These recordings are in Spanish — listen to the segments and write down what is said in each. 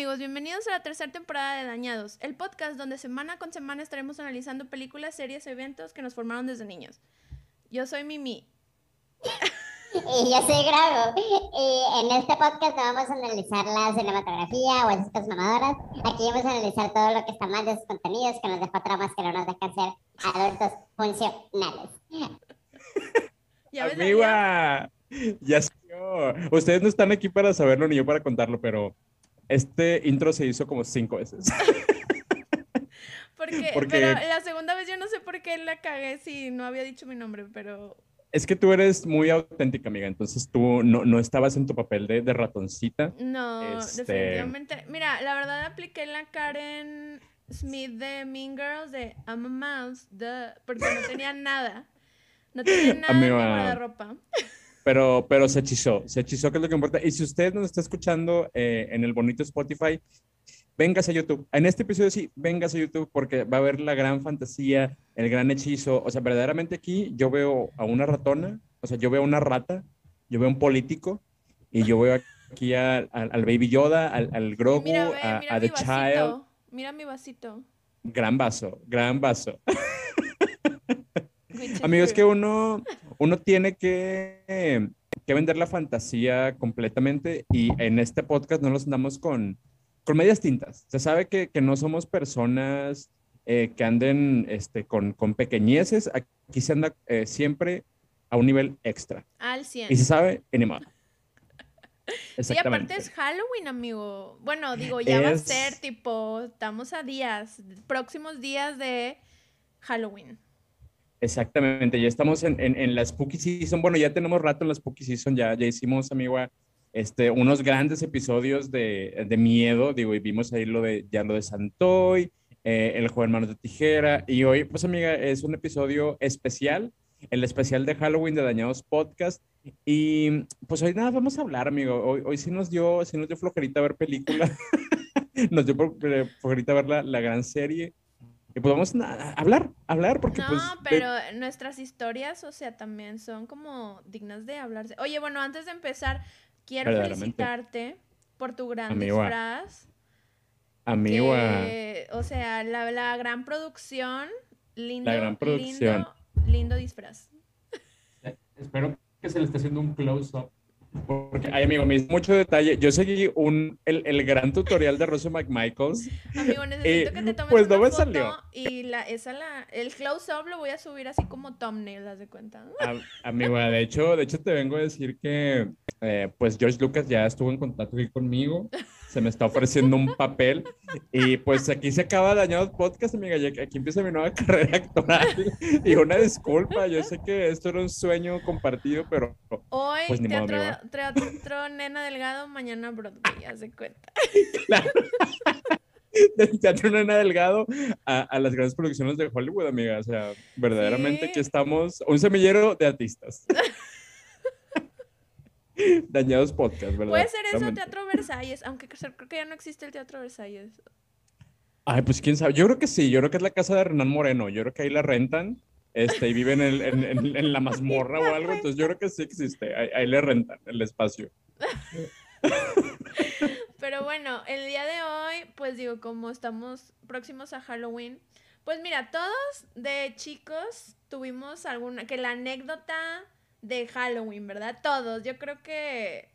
amigos, bienvenidos a la tercera temporada de Dañados, el podcast donde semana con semana estaremos analizando películas, series, eventos que nos formaron desde niños. Yo soy Mimi. Y yo soy Grago. Y en este podcast no vamos a analizar la cinematografía o esas cosas mamadoras. Aquí vamos a analizar todo lo que está mal de sus contenidos, que nos deja tramas que no nos dejan ser adultos funcionales. ¿Ya ves, Amiga, ya sé yo. Ustedes no están aquí para saberlo ni yo para contarlo, pero este intro se hizo como cinco veces. Porque, Porque- Pero la segunda vez yo no sé por qué la cagué si no había dicho mi nombre, pero... Es que tú eres muy auténtica, amiga, entonces tú no, no estabas en tu papel de, de ratoncita. No, Este- definitivamente. Mira, la verdad apliqué la Karen Smith de Mean Girls de I'm a mouse, duh, porque no tenía nada. No tenía nada en mi guardarropa. Pero, pero se hechizó, se hechizó, que es lo que importa. Y si usted nos está escuchando eh, en el bonito Spotify, véngase a YouTube. En este episodio sí, véngase a YouTube porque va a ver la gran fantasía, el gran hechizo. O sea, verdaderamente aquí yo veo a una ratona, o sea, yo veo a una rata, yo veo a un político y yo veo aquí a- al- al Baby Yoda, al, al Grogu, Mira, ve, a, mira a The Child. vasito. Mira mi vasito. Gran vaso, gran vaso. Amigos, que uno, uno tiene que, que vender la fantasía completamente y en este podcast no los andamos con, con medias tintas. Se sabe que, que no somos personas eh, que anden este, con, con pequeñeces. Aquí se anda eh, siempre a un nivel extra. Al 100. Y se sabe, animado. Y aparte es Halloween, amigo. Bueno, digo, ya va a ser tipo, estamos a días, próximos días de Halloween. Exactamente, ya estamos en, en, en la Spooky Season. Bueno, ya tenemos rato en la Spooky Season, ya, ya hicimos, amigo, este, unos grandes episodios de, de miedo. Digo, y vimos ahí lo de, ya lo de Santoy, eh, El joven manos de tijera. Y hoy, pues, amiga, es un episodio especial, el especial de Halloween de Dañados Podcast. Y pues hoy nada, vamos a hablar, amigo. Hoy, hoy sí nos dio, sí nos dio flojerita ver película. nos dio eh, flojerita ver la, la gran serie. Y pues vamos a hablar, a hablar, porque No, pues... de- pero nuestras historias, o sea, también son como dignas de hablarse. Oye, bueno, antes de empezar, quiero felicitarte por tu gran Amigo, disfraz. Amigo, ah, que, o sea, la, la gran producción, lindo, gran producción. lindo, lindo disfraz. espero que se le esté haciendo un close-up. Porque, ay, amigo, me hizo mucho detalle. Yo seguí un, el, el gran tutorial de Rosa McMichaels. Amigo, necesito Eh, que te tomes pues no una me foto salió. y la, esa la, el close-up lo voy a subir así como thumbnail, haz de cuenta. Am- Amigo, de hecho, de hecho te vengo a decir que eh, pues George Lucas ya estuvo en contacto aquí conmigo. Se me está ofreciendo un papel. Y pues aquí se acaba Dañados Podcast, amiga. que aquí empieza mi nueva carrera actoral. Y una disculpa, yo sé que esto era un sueño compartido, pero Hoy Pues ni modo, teatro, teatro Nena Delgado, mañana Broadway, haz de cuenta. del Teatro Nena Delgado a, a las grandes producciones de Hollywood, amiga. O sea, verdaderamente Sí. aquí estamos, un semillero de artistas. Dañados podcast, ¿verdad? Puede ser eso. Teatro Versalles, aunque creo que ya no existe el Teatro Versalles. Ay, pues quién sabe. Yo creo que sí. Yo creo que es la casa de Hernán Moreno. Yo creo que ahí la rentan. Este, y viven en, en- en- en la mazmorra o algo. Entonces yo creo que sí existe. Ahí, ahí le rentan el espacio. Pero bueno, el día de hoy, pues digo, como estamos próximos a Halloween, pues mira, todos de chicos tuvimos alguna, que la anécdota de Halloween, ¿verdad? Todos, yo creo que...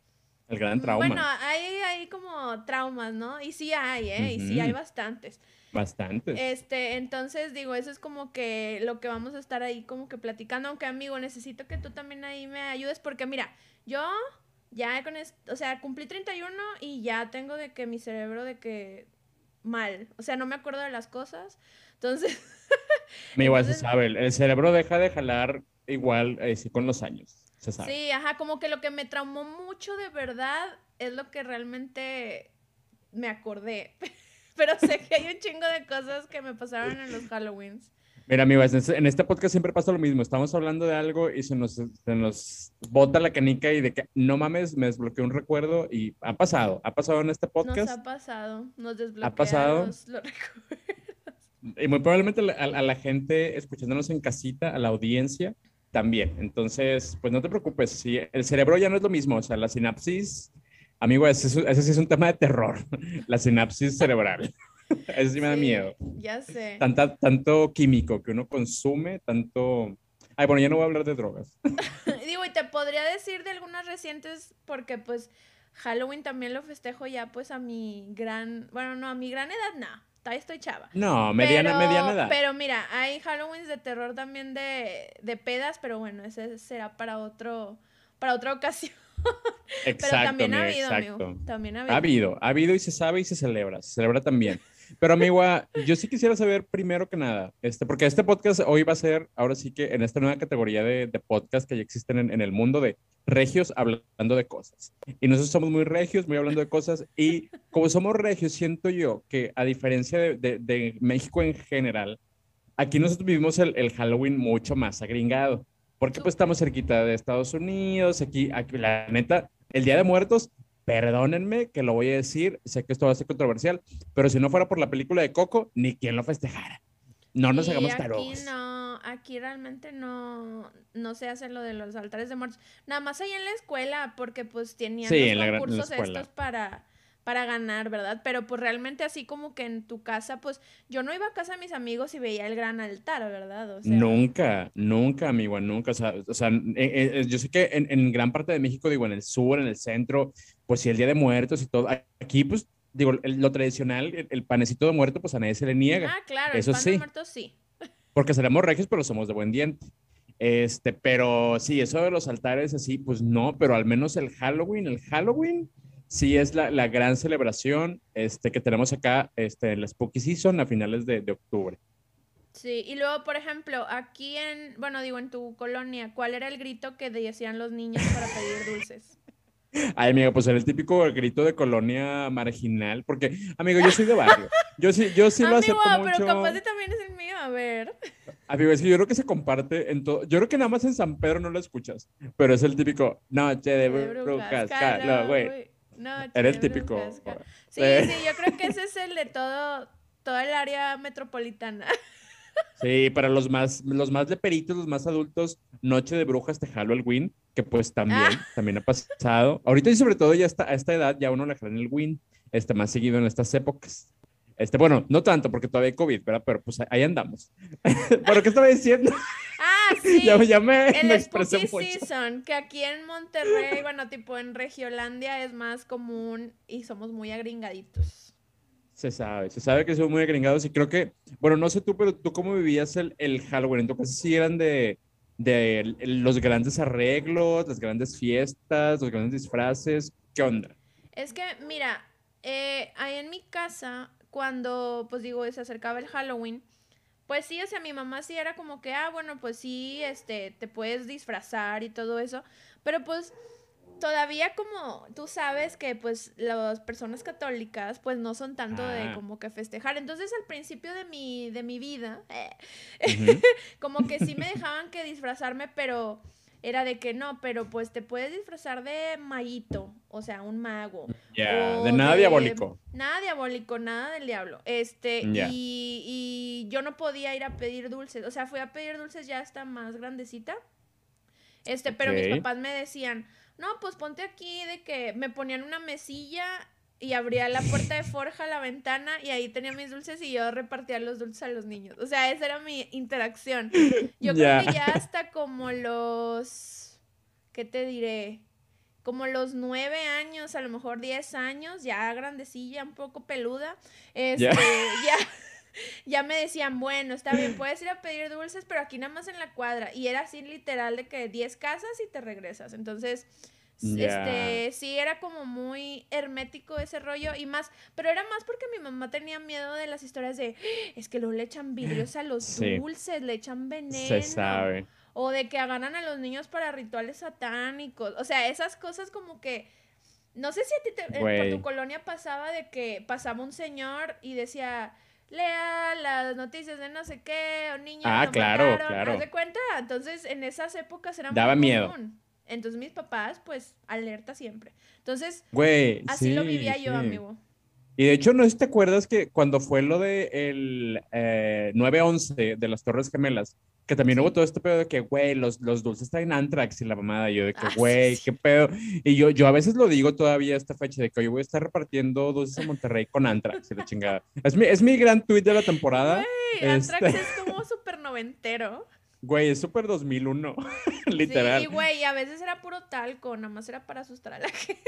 El gran trauma. Bueno, hay, hay como traumas, ¿no? Y sí hay, ¿eh? Y sí hay bastantes. Bastante. Este, entonces digo, eso es como que lo que vamos a estar ahí como que platicando, aunque amigo, necesito que tú también ahí me ayudes porque mira, yo ya con esto, o sea, cumplí 31 y ya tengo de que mi cerebro de que mal, o sea, no me acuerdo de las cosas. Entonces, Me igual se sabe. El cerebro deja de jalar igual eh, sí, con los años. Se sabe. sí, ajá, como que lo que me traumó mucho de verdad es lo que realmente me acordé. Pero sé que hay un chingo de cosas que me pasaron en los Halloweens. Mira, amigos, en este, podcast siempre pasa lo mismo. Estamos hablando de algo y se nos, se nos bota la canica y de que no mames, me desbloqueó un recuerdo y ha pasado. Ha pasado en este Nos podcast ha pasado, nos desbloquea pasado? los- recuerdos. y muy probablemente a, a- a la gente escuchándonos en casita, a la audiencia también. Entonces, pues no te preocupes. Si el cerebro ya no es lo mismo, o sea, la sinapsis Amigo, ese, es- ese sí es un tema de terror, la sinapsis cerebral. Eso sí me da Sí, miedo. Ya sé. Tanta, tanto químico que uno consume, tanto... Ay, bueno, ya no voy a hablar de drogas. Digo, y te podría decir de algunas recientes porque pues Halloween también lo festejo ya pues a mi gran, bueno, no, a mi gran edad no, todavía estoy chava. No, mediana, pero, mediana edad. Pero mira, hay Halloweens de terror también de, de pedas, pero bueno, ese será para otro, para otra ocasión. Exacto, pero también ha habido, exacto. amigo. También ha Ha habido. habido, ha habido y se sabe y se celebra, se celebra también. Pero amigo, ah, yo sí quisiera saber primero que nada, este, porque este podcast hoy va a ser, ahora sí que en esta nueva categoría de, de podcast que ya existen en, en el mundo de regios hablando de cosas. Y nosotros somos muy regios, muy hablando de cosas. Y como somos regios, siento yo que a diferencia de, de- de México en general, aquí nosotros vivimos el, el Halloween mucho más agringado. Porque pues estamos cerquita de Estados Unidos, aquí, aquí la neta, el Día de Muertos, perdónenme que lo voy a decir, sé que esto va a ser controversial, pero si no fuera por la película de Coco, ni quien lo festejara. No nos Y hagamos aquí tarugos. no, aquí realmente no, no se hace lo de los altares de muertos. Nada más ahí en la escuela, porque pues tenían Sí, los gran- concursos estos para, para ganar, ¿verdad? Pero pues realmente así como que en tu casa, pues yo no iba a casa de mis amigos y veía el gran altar, ¿verdad? O sea, Nunca, nunca, amigo, nunca. O sea, o sea, eh, eh, yo sé que en, en gran parte de México, digo, en el sur, en el centro, pues sí, el Día de Muertos y todo. Aquí, pues, digo, el- lo tradicional, el, el panecito de muerto, pues a nadie se le niega. Ah, claro, Eso el pan de sí. muertos sí. porque seremos regios, pero somos de buen diente. Este, pero sí, eso de los altares así, pues no, pero al menos el Halloween, el Halloween sí es la, la gran celebración este, que tenemos acá este, en la Spooky Season a finales de, de octubre. Sí, y luego, por ejemplo, aquí en, bueno, digo, en tu colonia, ¿cuál era el grito que decían los niños para pedir dulces? Ay, amigo, pues era el típico grito de colonia marginal, porque, amigo, yo soy de barrio. Yo sí, yo sí lo Amigo, acepto pero mucho. capaz de también es el mío, a ver. Amigo, es que yo creo que se comparte en todo. Yo creo que nada más en San Pedro no lo escuchas, pero es el típico noche de De brujas, Carlos, güey. Noche Era el de típico. Sí, Eh. sí, yo creo que ese es el de todo, toda el área metropolitana. Sí, para los más, los más leperitos, los más adultos, Noche de Brujas de Halloween, que pues también, Ah. también ha pasado. Ahorita y sobre todo ya está, a esta edad ya uno le jala en el win, este, más seguido en estas épocas. Este, bueno, no tanto porque todavía hay COVID, ¿verdad? Pero pues ahí andamos. ¿Pero qué estaba diciendo? Ah, sí. ya, ya me, El me expresé Spooky mucho. Season, que aquí en Monterrey, bueno, tipo en Regiolandia es más común y somos muy agringaditos. Se sabe, se sabe que son muy agringados y creo que, bueno, no sé tú, pero tú cómo vivías el, el Halloween, en tu casa sí eran de, de los grandes arreglos, las grandes fiestas, los grandes disfraces, ¿qué onda? Es que, mira, eh, ahí en mi casa, cuando, pues digo, se acercaba el Halloween, pues sí, o sea, mi mamá sí era como que, ah, bueno, pues sí, este, te puedes disfrazar y todo eso, pero pues todavía como tú sabes que pues las personas católicas pues no son tanto de Ah. como que festejar. Entonces al principio de mi, de mi vida, eh, como que sí me dejaban que disfrazarme, pero era de que no, pero pues te puedes disfrazar de maguito, o sea, un mago. De nada diabólico. Nada diabólico, nada del diablo. Este, y, y yo no podía ir a pedir dulces. O sea, fui a pedir dulces ya hasta más grandecita. Este, pero mis papás me decían, no, pues ponte aquí de que me ponían una mesilla y abría la puerta de forja, la ventana, y ahí tenía mis dulces y yo repartía los dulces a los niños. O sea, esa era mi interacción. Yo creo que ya hasta como los, ¿qué te diré? Como los nueve años, a lo mejor diez años, ya grandecilla, un poco peluda, este, ya, ya me decían, bueno, está bien, puedes ir a pedir dulces, pero aquí nada más en la cuadra. Y era así literal de que 10 casas y te regresas. Entonces, este, sí era como muy hermético ese rollo y más, pero era más porque mi mamá tenía miedo de las historias de, "Ah, es que luego le echan vidrios a los Sí. dulces, le echan veneno. Se sabe. O de que agarran a los niños para rituales satánicos. O sea, esas cosas como que... No sé si a ti te- eh, por tu colonia pasaba de que pasaba un señor y decía, lea las noticias de no sé qué, o niños Ah, lo claro, mataron", claro. ¿haz de cuenta? Entonces, en esas épocas era Daba muy miedo. común. Entonces, mis papás, pues, alerta siempre. Entonces, Güey, así lo sí, vivía yo, amigo. Y de hecho, no sé si te acuerdas que cuando fue lo de el eh, 9-11 de las Torres Gemelas, que también hubo todo este pedo de que, güey, los, los dulces traen Antrax y la mamada. Y yo de que, Ah, güey, qué pedo. Y yo, yo a veces lo digo todavía a esta fecha de que hoy voy a estar repartiendo dulces en Monterrey con Antrax y la chingada. Es mi, es mi gran tweet de la temporada. Sí, Antrax Este- es como súper noventero. Güey, es súper 2001, literal. Sí, güey, a veces era puro talco, nada más era para asustar a la gente.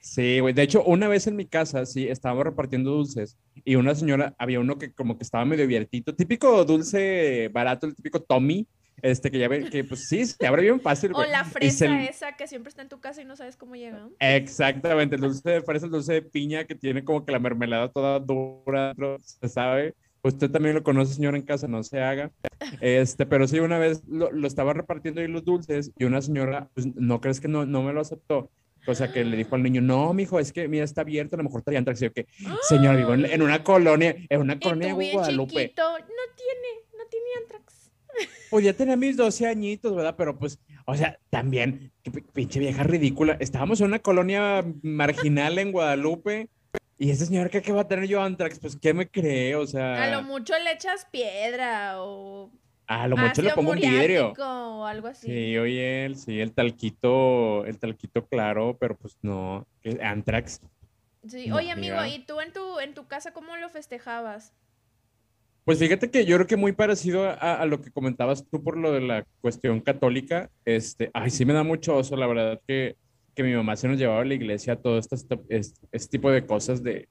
Sí, güey. De hecho, una vez en mi casa, sí, estábamos repartiendo dulces y una señora, había uno que como que estaba medio abiertito, típico dulce barato, el típico Tommy, este que ya ven, que pues sí, se abre bien fácil, O güey. la Y se- fresa esa que siempre está en tu casa y no sabes cómo llega. Exactamente, el dulce de fresa, el dulce de piña que tiene como que la mermelada toda dura, se sabe. Usted también lo conoce, señora, en casa, no se haga. Este, pero sí, una vez lo, lo estaba repartiendo ahí los dulces y una señora, pues, no crees que no, no me lo aceptó. O sea, que le dijo al niño, no, mijo, es que mira, está abierto, a lo mejor traía antrax. Y yo, que, señora, vivo en, en una colonia, en una colonia de Guadalupe. chiquito, no tiene, no tiene Antrax. Pues ya tenía mis 12 añitos, ¿verdad? Pero pues, o sea, también, qué pi- pinche vieja ridícula. Estábamos en una colonia marginal en Guadalupe y ese señor que qué va a tener yo Antrax, pues, ¿qué me cree? O sea, A lo mucho le echas piedra o a lo mucho le pongo un vidrio. o algo así. Sí, oye, el, sí, el talquito, el talquito claro, pero pues no, Antrax. Sí, No, Oye, amigo, mira. ¿y tú en tu, en tu casa cómo lo festejabas? Pues fíjate que yo creo que muy parecido a, a lo que comentabas tú por lo de la cuestión católica, este, ay, sí me da mucho oso, la verdad que, que mi mamá se nos llevaba a la iglesia todo este, este, tipo de cosas de,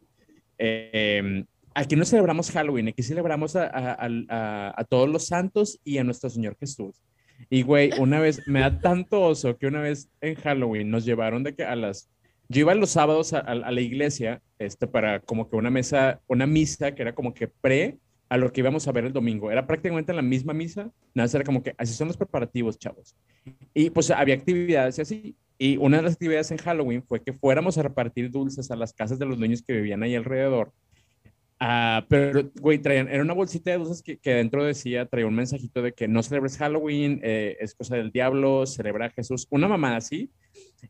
eh, aquí no celebramos Halloween, aquí celebramos a, a- a- todos los santos y a nuestro Señor Jesús. Y güey, una vez, me da tanto oso que una vez en Halloween nos llevaron de que a las, yo iba los sábados a, la iglesia, este, para como que una mesa, una misa que era como que pre a lo que íbamos a ver el domingo. Era prácticamente la misma misa, nada era como que así son los preparativos, chavos. Y pues había actividades y así. Y una de las actividades en Halloween fue que fuéramos a repartir dulces a las casas de los niños que vivían ahí alrededor. Ah, pero, güey, traían, era una bolsita de dulces que, que dentro decía, traía un mensajito de que no celebres Halloween, eh, es cosa del diablo, celebra a Jesús, una mamada así.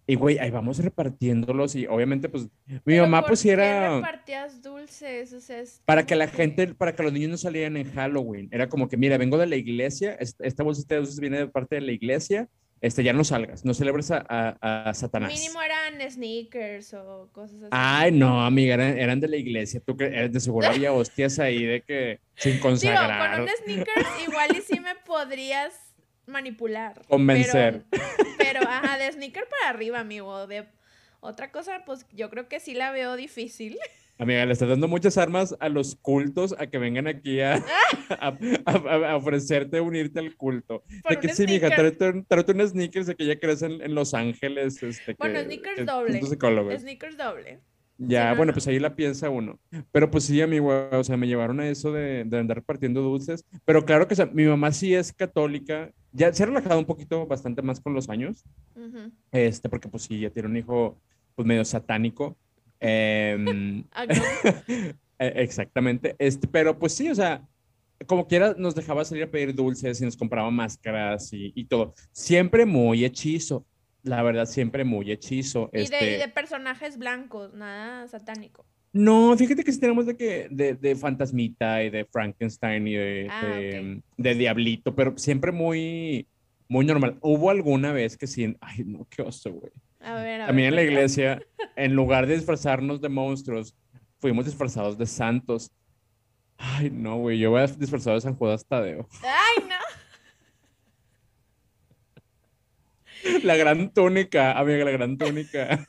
Y, güey, ahí vamos repartiéndolos y obviamente, pues, mi Pero mamá ¿por pues era repartías dulces? O sea, es para que la gente, para que los niños no salieran en Halloween. Era como que, mira, vengo de la iglesia, es- esta bolsita de dulces viene de parte de la iglesia, este, ya no salgas, no celebres a, a- a Satanás. Mínimo eran sneakers o cosas así. Ay, no, amiga, eran, eran de la iglesia. Tú que de seguro había hostias ahí de que sin Digo, consagrar. con un sneakers igual y sí me podrías manipular. Convencer. Pero, pero, ajá, de sneaker para arriba, amigo. De otra cosa, pues yo creo que sí la veo difícil. Amiga, le estás dando muchas armas a los cultos a que vengan aquí a, a, a- a ofrecerte unirte al culto. Por de que un sí, mija, tráete, un- tráete unos sneakers de que ya crees en, en Los Ángeles. Este, Bueno, que- sneakers que doble. puntos psicólogos. Sneakers doble. Ya, Sí, no, bueno, no. pues ahí la piensa uno. Pero pues sí, amigo, o sea, me llevaron a eso de, de andar repartiendo dulces. Pero claro que o sea, mi mamá sí es católica. Ya se ha relajado un poquito, bastante más con los años. Ujú. Este, porque pues sí, ya tiene un hijo pues medio satánico. Eh, exactamente. Este, pero pues sí, o sea, como quiera nos dejaba salir a pedir dulces y nos compraba máscaras y, y todo. Siempre muy hechizo. La verdad, siempre muy hechizo. Y, de, Este, y de personajes blancos, nada satánico. No, fíjate que sí tenemos de que de, de Fantasmita y de Frankenstein y de, Ah, de, de Diablito, pero siempre muy, muy normal. Hubo alguna vez que sí, ay, no, qué oso, güey. A ver, a También en la iglesia, en lugar de disfrazarnos de monstruos, fuimos disfrazados de santos. Ay, no, güey, yo voy a disfrazado de San Judas Tadeo. Ay, no. La gran túnica, amiga, la gran túnica.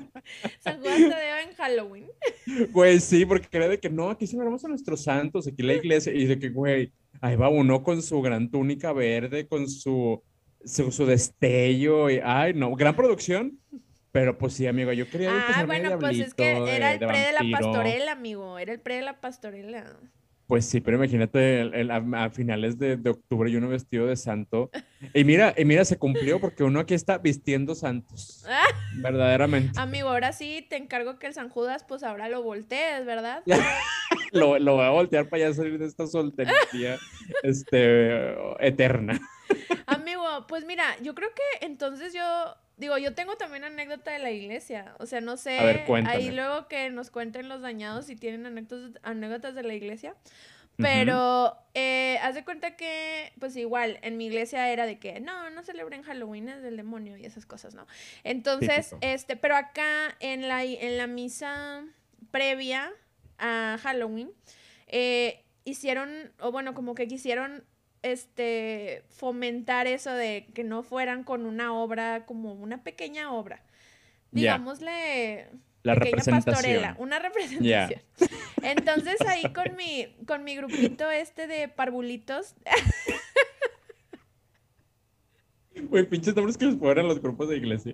San Juan Tadeo en Halloween. Güey, sí, porque era de que no, aquí celebramos a nuestros santos, aquí la iglesia, y de que, güey, ahí va uno con su gran túnica verde, con su, su, su destello, y, ay, no, gran producción, pero pues sí, amigo, yo quería Ah, bueno, pues es que era el de pre de la pastorela, amigo. Era el pre de la pastorela. Pues sí, pero imagínate el- el- a, a finales de, de octubre y uno vestido de santo, y mira, y mira, se cumplió porque uno aquí está vistiendo santos, Ah, verdaderamente. amigo, ahora sí te encargo que el San Judas, pues ahora lo voltees, ¿verdad? Lo, lo voy a voltear para ya salir de esta soltería este, eterna. Amigo, pues mira, yo creo que entonces yo digo, yo tengo también anécdota de la iglesia. O sea, no sé. Ver, ahí luego que nos cuenten los dañados si tienen anécdotas, anécdotas de la iglesia. Pero eh, haz de cuenta que, pues igual, en mi iglesia era de que no, no celebren Halloween, es del demonio y esas cosas, ¿no? Entonces, Típico. este, pero acá en la, en la misa previa a Halloween, eh, hicieron, o bueno, como que quisieron este fomentar eso de que no fueran con una obra, como una pequeña obra. Digámosle La pequeña representación. pastorela, una representación. Entonces ahí con mi, con mi grupito este de parvulitos, Güey, pinches nombres que les ponen los grupos de iglesia.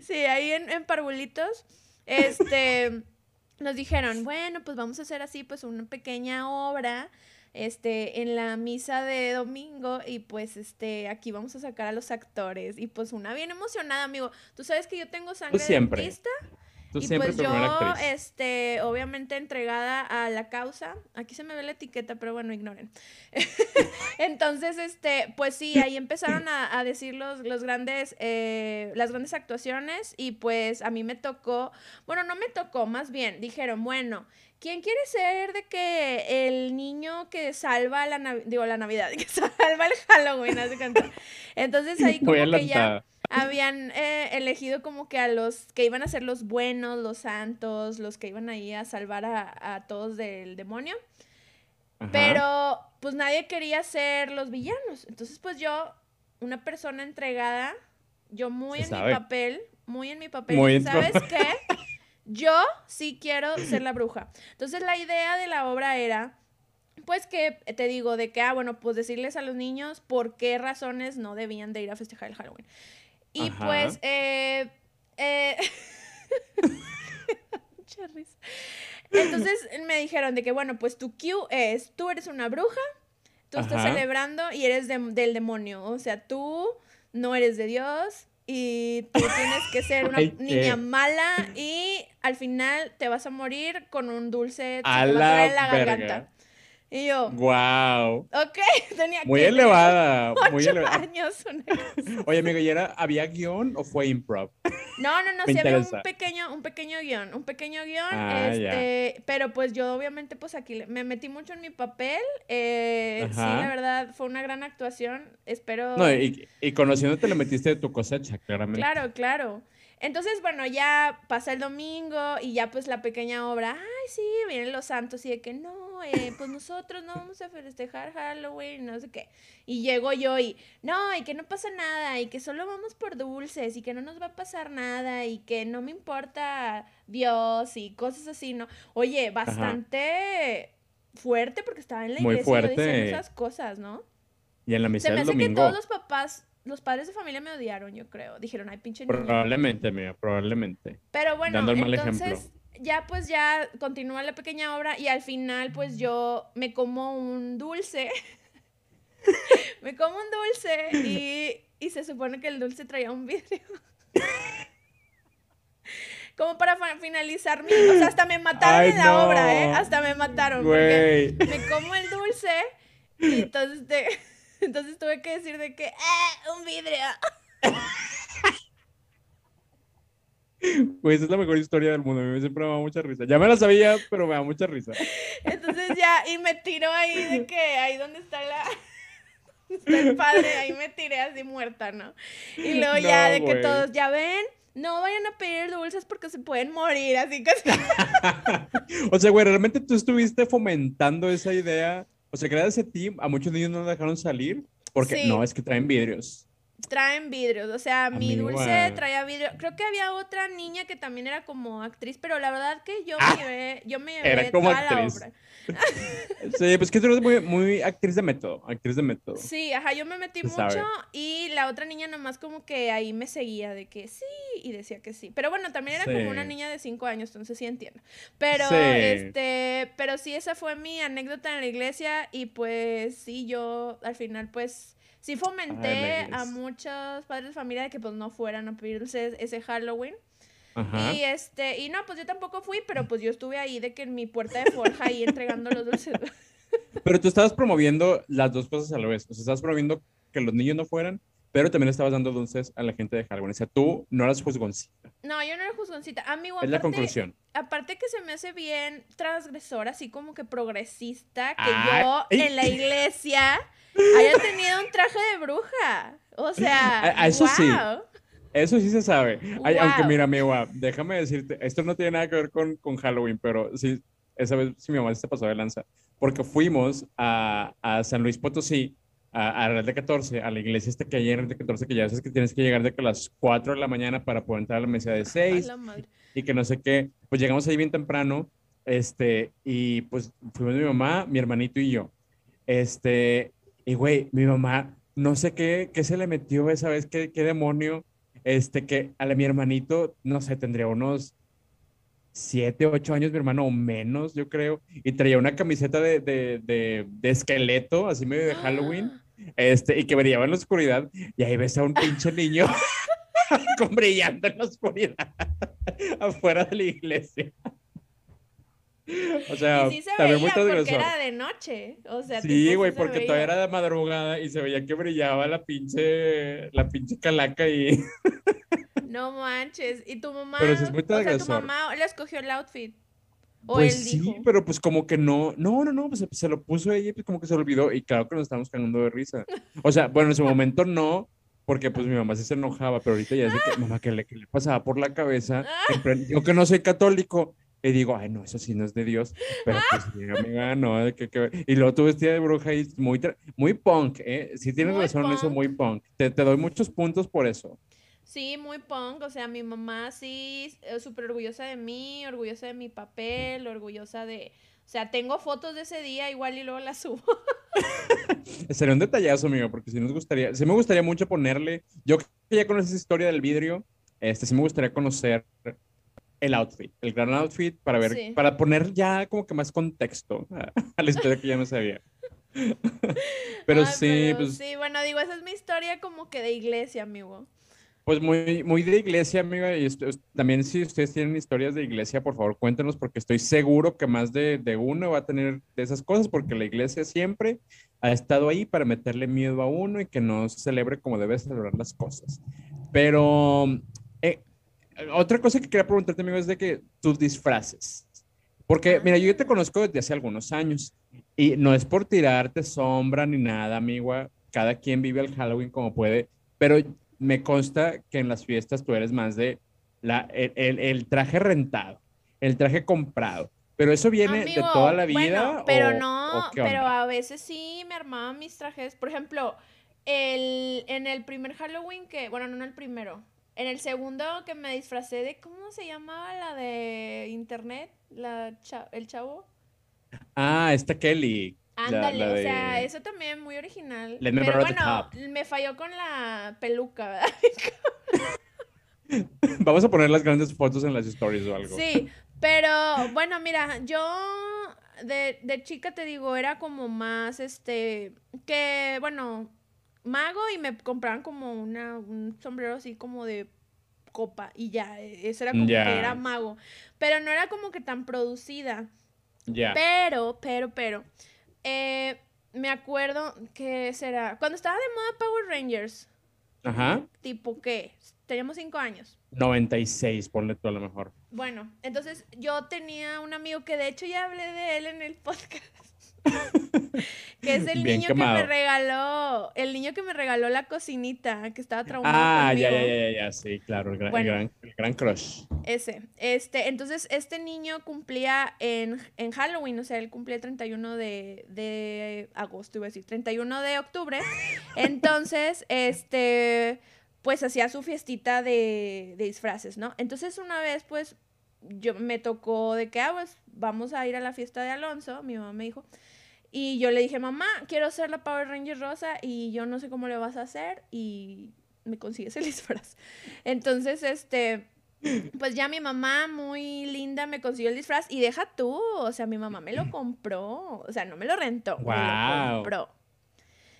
sí, ahí en, en parvulitos, este, nos dijeron, bueno, pues vamos a hacer así, pues una pequeña obra, este, en la misa de domingo y pues, este, aquí vamos a sacar a los actores y pues una bien emocionada, amigo. Tú sabes que yo tengo sangre de siempre. artista Tú y siempre pues yo, actriz. este, obviamente entregada a la causa. Aquí se me ve la etiqueta, pero bueno, ignoren. Entonces, este, pues sí, ahí empezaron a, a decir los, los grandes, eh, las grandes actuaciones y pues a mí me tocó, bueno, no me tocó, más bien, dijeron, bueno, ¿quién quiere ser de que el niño que salva la Navidad, digo, la Navidad, que salva el Halloween, cuenta? Entonces ahí como que ya habían eh, elegido como que a los que iban a ser los buenos, los santos, los que iban ahí a salvar a, a todos del demonio. Ajá. Pero pues nadie quería ser los villanos. Entonces pues yo, una persona entregada, yo muy Se en sabe. mi papel, muy en mi papel, Muy ¿sabes qué? Yo sí quiero ser la bruja. Entonces la idea de la obra era pues que te digo de que, ah, bueno, pues decirles a los niños por qué razones no debían de ir a festejar el Halloween. Y Ajá. pues, eh, eh, mucha risa. Entonces me dijeron de que, bueno, pues tu cue es, tú eres una bruja, tú estás celebrando y eres de- del demonio. O sea, tú no eres de Dios y tú tienes que ser una Ay, qué- niña mala y al final te vas a morir con un dulce A la la garganta. Y yo, Wow. ok, tenía Muy que elevada. Muy ocho elevada. años. Oye, amigo, ¿y era, había guion o fue improv? No, no, no, Me sí había un pequeño, un pequeño guion, un pequeño guion, Ah, ya. este, pero pues yo obviamente pues aquí me metí mucho en mi papel, eh, sí, la verdad fue una gran actuación, espero... No, y, y conociéndote le metiste de tu cosecha, claramente. Claro, claro. Entonces, bueno, ya pasa el domingo y ya pues la pequeña obra, ay, sí, vienen los santos y de que no, eh, pues nosotros no vamos a festejar Halloween, no sé qué. Y llego yo y, no, y que no pasa nada, y que solo vamos por dulces, y que no nos va a pasar nada, y que no me importa Dios y cosas así, ¿no? Oye, bastante fuerte porque estaba en la Muy iglesia yo diciendo fuerte. esas cosas, ¿no? Y en la misa Se me del hace que todos los papás, los padres de familia me odiaron, yo creo. Dijeron, ay, pinche niña. Probablemente, amiga, probablemente. Pero bueno, Dando el mal entonces ejemplo. ya pues ya continúa la pequeña obra y al final pues yo me como un dulce. me como un dulce y, y se supone que el dulce traía un vidrio. Como para finalizar mi... O sea, hasta me mataron Ay, en la obra, ¿eh? Hasta me mataron. Porque me como el dulce y entonces, te- entonces tuve que decir de que... ¡Eh! ¡Un vidrio! Güey, esa es la mejor historia del mundo. A mí siempre me da mucha risa. Ya me la sabía, pero me da mucha risa. Entonces ya, y me tiró ahí de que ahí donde está la. está el padre, ahí me tiré así muerta, ¿no? Y luego ya No, de que todos, ya ven, no vayan a pedir dulces porque se pueden morir, así que O sea, güey, realmente tú estuviste fomentando esa idea. O sea, gracias a ti, a muchos niños no dejaron salir porque Sí. no, es que traen vidrios. Traen vidrios. O sea, mi dulce traía vidrio. Creo que había otra niña que también era como actriz, pero la verdad que yo Ah, me llevé, yo me llevé era como toda la obra. Sí, pues que tú eres muy, muy actriz de método. Actriz de método. Sí, ajá, yo me metí Se mucho sabe. y la otra niña nomás como que ahí me seguía de que sí y decía que sí. Pero bueno, también era como una niña de cinco años, entonces sí entiendo. Pero Sí. este, pero sí esa fue mi anécdota en la iglesia y pues sí yo al final pues sí fomenté a muchos padres de familia de que pues no fueran a pedir dulces ese Halloween. Ajá. Y este, y no, pues yo tampoco fui, pero pues yo estuve ahí de que en mi puerta de forja ahí entregando los dulces. Pero tú estabas promoviendo las dos cosas a la vez. O sea, estabas promoviendo que los niños no fueran pero también estabas dando dulces a la gente de Halloween. O sea, tú no eras juzgoncita. No, yo no era juzgoncita. Amigo, Es la aparte, conclusión. aparte que se me hace bien transgresor, así como que progresista, que Ay. yo en la iglesia haya tenido un traje de bruja. O sea, A- a eso sí. guau. Eso sí se sabe. Ay, aunque Wow. mira, amigo, déjame decirte, esto no tiene nada que ver con, con Halloween, pero sí, esa vez sí mi mamá se pasó de lanza, porque fuimos a, a San Luis Potosí, a, a Real de 14, a la iglesia esta que hay en Real de 14, que ya sabes que tienes que llegar de que a las 4 de la mañana para poder entrar a la mesa de A 6 la madre. y que no sé qué. Pues llegamos ahí bien temprano, este, y pues fuimos mi mamá, mi hermanito y yo. Este, y güey, mi mamá, no sé qué, qué se le metió esa vez, qué, qué demonio, este, que a la- mi hermanito, no sé, tendría unos siete, ocho años, mi hermano, o menos, yo creo, y traía una camiseta de, de, de, de esqueleto, así medio de Halloween, este, y que brillaba en la oscuridad, y ahí ves a un pinche niño con brillando en la oscuridad afuera de la iglesia. O sea, Y sí se también muy veía porque era de noche. O sea, Sí, güey, porque veía. todavía era de madrugada y se veía que brillaba la pinche, la pinche calaca y No manches. ¿Y tu mamá? Pero es muy o sea, tu mamá le escogió el outfit. O pues él sí, dijo. pero pues como que no, no, no, no, pues se, lo puso ella y pues como que se olvidó y claro que nos estamos cagando de risa. O sea, bueno, en su momento no, porque pues mi mamá sí se enojaba, pero ahorita ya de que, mamá, ¿qué le, qué le pasaba por la cabeza? Yo que no soy católico, y digo, ay, no, eso sí no es de Dios, pero pues sí, amiga, no, que, que- y luego tú vestida de bruja y muy, muy punk, ¿eh? Sí tienes Muy razón eso, muy punk. Te, te doy muchos puntos por eso. Sí, muy punk. O sea, mi mamá sí, eh, súper orgullosa de mí, orgullosa de mi papel, orgullosa de. O sea, tengo fotos de ese día igual y luego las subo. Sería un detallazo, amigo, porque si nos gustaría, sí me gustaría mucho ponerle, yo que ya conoces esa historia del vidrio, este, sí me gustaría conocer el outfit, el gran outfit, para ver, Sí. para poner ya como que más contexto a, a la historia que ya no sabía. Pero Ay, sí, pero pues, Sí, bueno, digo, esa es mi historia como que de iglesia, amigo. Pues muy, muy de iglesia, amiga, y esto- es- también si ustedes tienen historias de iglesia, por favor, cuéntenos, porque estoy seguro que más de, de uno va a tener de esas cosas, porque la iglesia siempre ha estado ahí para meterle miedo a uno y que no se celebre como debe celebrar las cosas. Pero eh, otra cosa que quería preguntarte, amigo, es de que tus disfraces. Porque, mira, yo te conozco desde hace algunos años y no es por tirarte sombra ni nada, amigo. Cada quien vive el Halloween como puede, pero me consta que en las fiestas tú eres más de la, el, el- el traje rentado, el traje comprado. Pero eso viene de toda la vida. Bueno, pero o- no, o pero a veces sí me armaban mis trajes. Por ejemplo, el, en el primer Halloween que, bueno, no en el primero, en el segundo que me disfracé de, ¿cómo se llamaba la de internet? La cha- el chavo. Ah, esta Kelly. La- Ándale, o sea, eso también muy original. Let me Pero bueno, me falló con la peluca, ¿verdad? Vamos a poner las grandes fotos en las stories o algo. Sí, pero bueno, mira, yo de, de chica te digo, era como más, este, que, bueno, mago y me compraban como una, un sombrero así como de copa y ya, e- eso era como que era mago, pero no era como que tan producida. Ya. Pero, pero, pero, eh, me acuerdo que será, cuando estaba de moda Power Rangers, Ajá. tipo, ¿qué? Teníamos cinco años. 96, ponle tú a lo mejor. Bueno, entonces yo tenía un amigo que de hecho ya hablé de él en el podcast. que es el Bien niño que me regaló, el niño que me regaló la cocinita, que estaba traumado Ah, ya, conmigo. ya, ya, ya, sí, claro, el gran, Bueno. gran crush. Ese. Este, entonces este niño cumplía en, en Halloween, o sea, él cumplía el 31 de, de agosto, iba a decir, 31 de octubre. Entonces, este, pues hacía su fiestita de, de disfraces, ¿no? Entonces una vez, pues, yo me tocó de que, ah, pues, vamos a ir a la fiesta de Alonso, mi mamá me dijo. Y yo le dije, mamá, quiero ser la Power Ranger rosa y yo no sé cómo le vas a hacer y me consigues el disfraz. Entonces, este, pues ya mi mamá muy linda me consiguió el disfraz y deja tú, o sea, mi mamá me lo compró, o sea, no me lo rentó, me lo compró.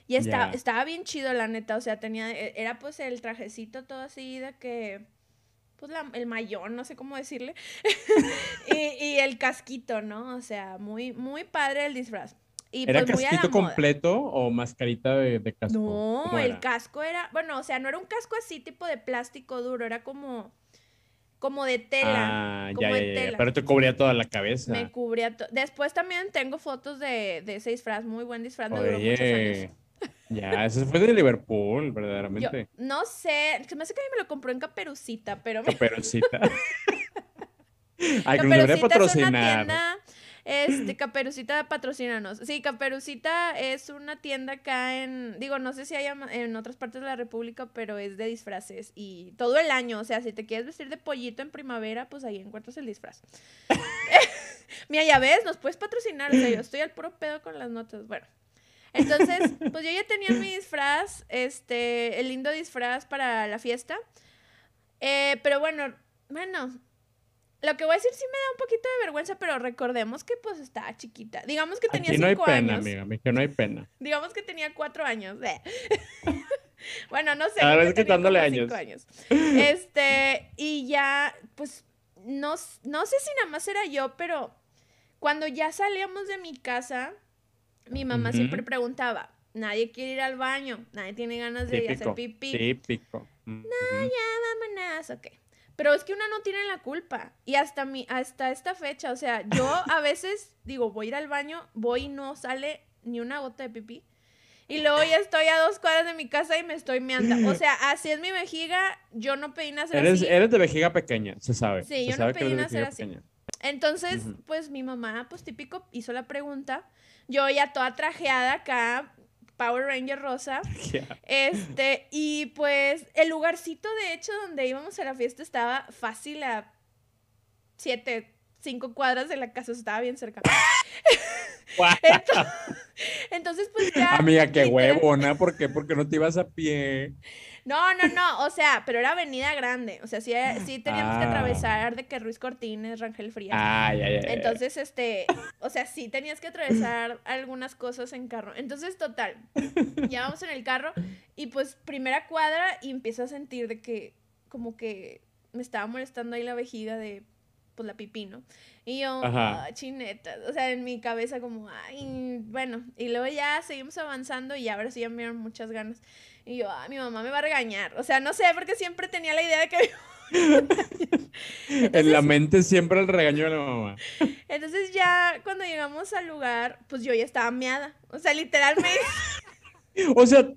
Y está, estaba bien chido, la neta, o sea, tenía, e- era pues el trajecito todo así de que, pues la- el mayón, no sé cómo decirle, y, y el casquito, ¿no? O sea, muy, muy padre el disfraz. Y ¿Era pues casquito completo o mascarita de, de casco? No, ¿Cómo el casco era, bueno, o sea, no era un casco así tipo de plástico duro, era como, como de tela. Ah, como ya, de ya, ya, tela. Pero te cubría toda la cabeza. Me cubría todo. Después también tengo fotos de, de ese disfraz, muy buen disfraz, me duró muchos años. Oye, ya, eso fue de Liverpool, Yo verdaderamente. no sé, se me hace que a mí me lo compró en Caperucita, pero Caperucita. Ay, que nos debería Caperucita es una patrocinar. tienda, este, Caperucita patrocínanos. Sí, Caperucita es una tienda acá en, digo, no sé si hay en otras partes de la República, pero es de disfraces y todo el año, o sea, si te quieres vestir de pollito en primavera, pues ahí encuentras el disfraz. Mira, ya ves, nos puedes patrocinar, o sea, yo estoy al puro pedo con las notas, bueno. Entonces, pues yo ya tenía mi disfraz, este, el lindo disfraz para la fiesta. Eh, pero bueno, bueno, lo que voy a decir sí me da un poquito de vergüenza, pero recordemos que pues estaba chiquita. Digamos que tenía Aquí no hay cinco pena, años. amiga, aquí no hay pena. Digamos que tenía cuatro años. eh. bueno, no sé. Que tenía quitándole como cinco años. Este, y ya, pues, no, no sé si nada más era yo, pero cuando ya salíamos de mi casa, mi mamá siempre preguntaba, nadie quiere ir al baño, nadie tiene ganas de hacer Típico. pipí. Típico. Ujú. vámonos, ok. Pero es que uno no tiene la culpa. Y hasta, mi, hasta esta fecha, o sea, yo a veces digo, voy a ir al baño, voy y no sale ni una gota de pipí. Y luego ya estoy a dos cuadras de mi casa y me estoy meando. O sea, así es mi vejiga, yo no pedí nacer Eres, así. eres de vejiga pequeña, se sabe. Sí, se yo no sabe pedí nacer así. pequeña. Entonces, pues mi mamá, pues típico, hizo la pregunta. Yo ya toda trajeada acá, Power Ranger rosa. Este, y pues el lugarcito, de hecho, donde íbamos a la fiesta estaba fácil a siete, cinco cuadras de la casa, estaba bien cerca. Entonces, entonces, pues ya. Amiga, qué huevona, ¿por qué? Porque no te ibas a pie. No, no, no, o sea, pero era avenida grande. O sea, sí, sí teníamos que Ah. atravesar de que Ruiz Cortines, Rangel Frías. Ay, ay, ay. ay. Entonces, este, o sea, sí tenías que atravesar algunas cosas en carro. Entonces, total, ya vamos en el carro y pues primera cuadra y empiezo a sentir de que como que me estaba molestando ahí la vejiga de pues la pipí, ¿no? Y yo, Ajá. ah, chineta, o sea, en mi cabeza como, ay, bueno, y luego ya seguimos avanzando y ahora sí ya me dieron muchas ganas. Y yo, ah, mi mamá me va a regañar. O sea, no sé, porque siempre tenía la idea de que en la mente siempre el regaño de la mamá. Entonces ya cuando llegamos al lugar, pues yo ya estaba meada. O sea, literalmente, O sea,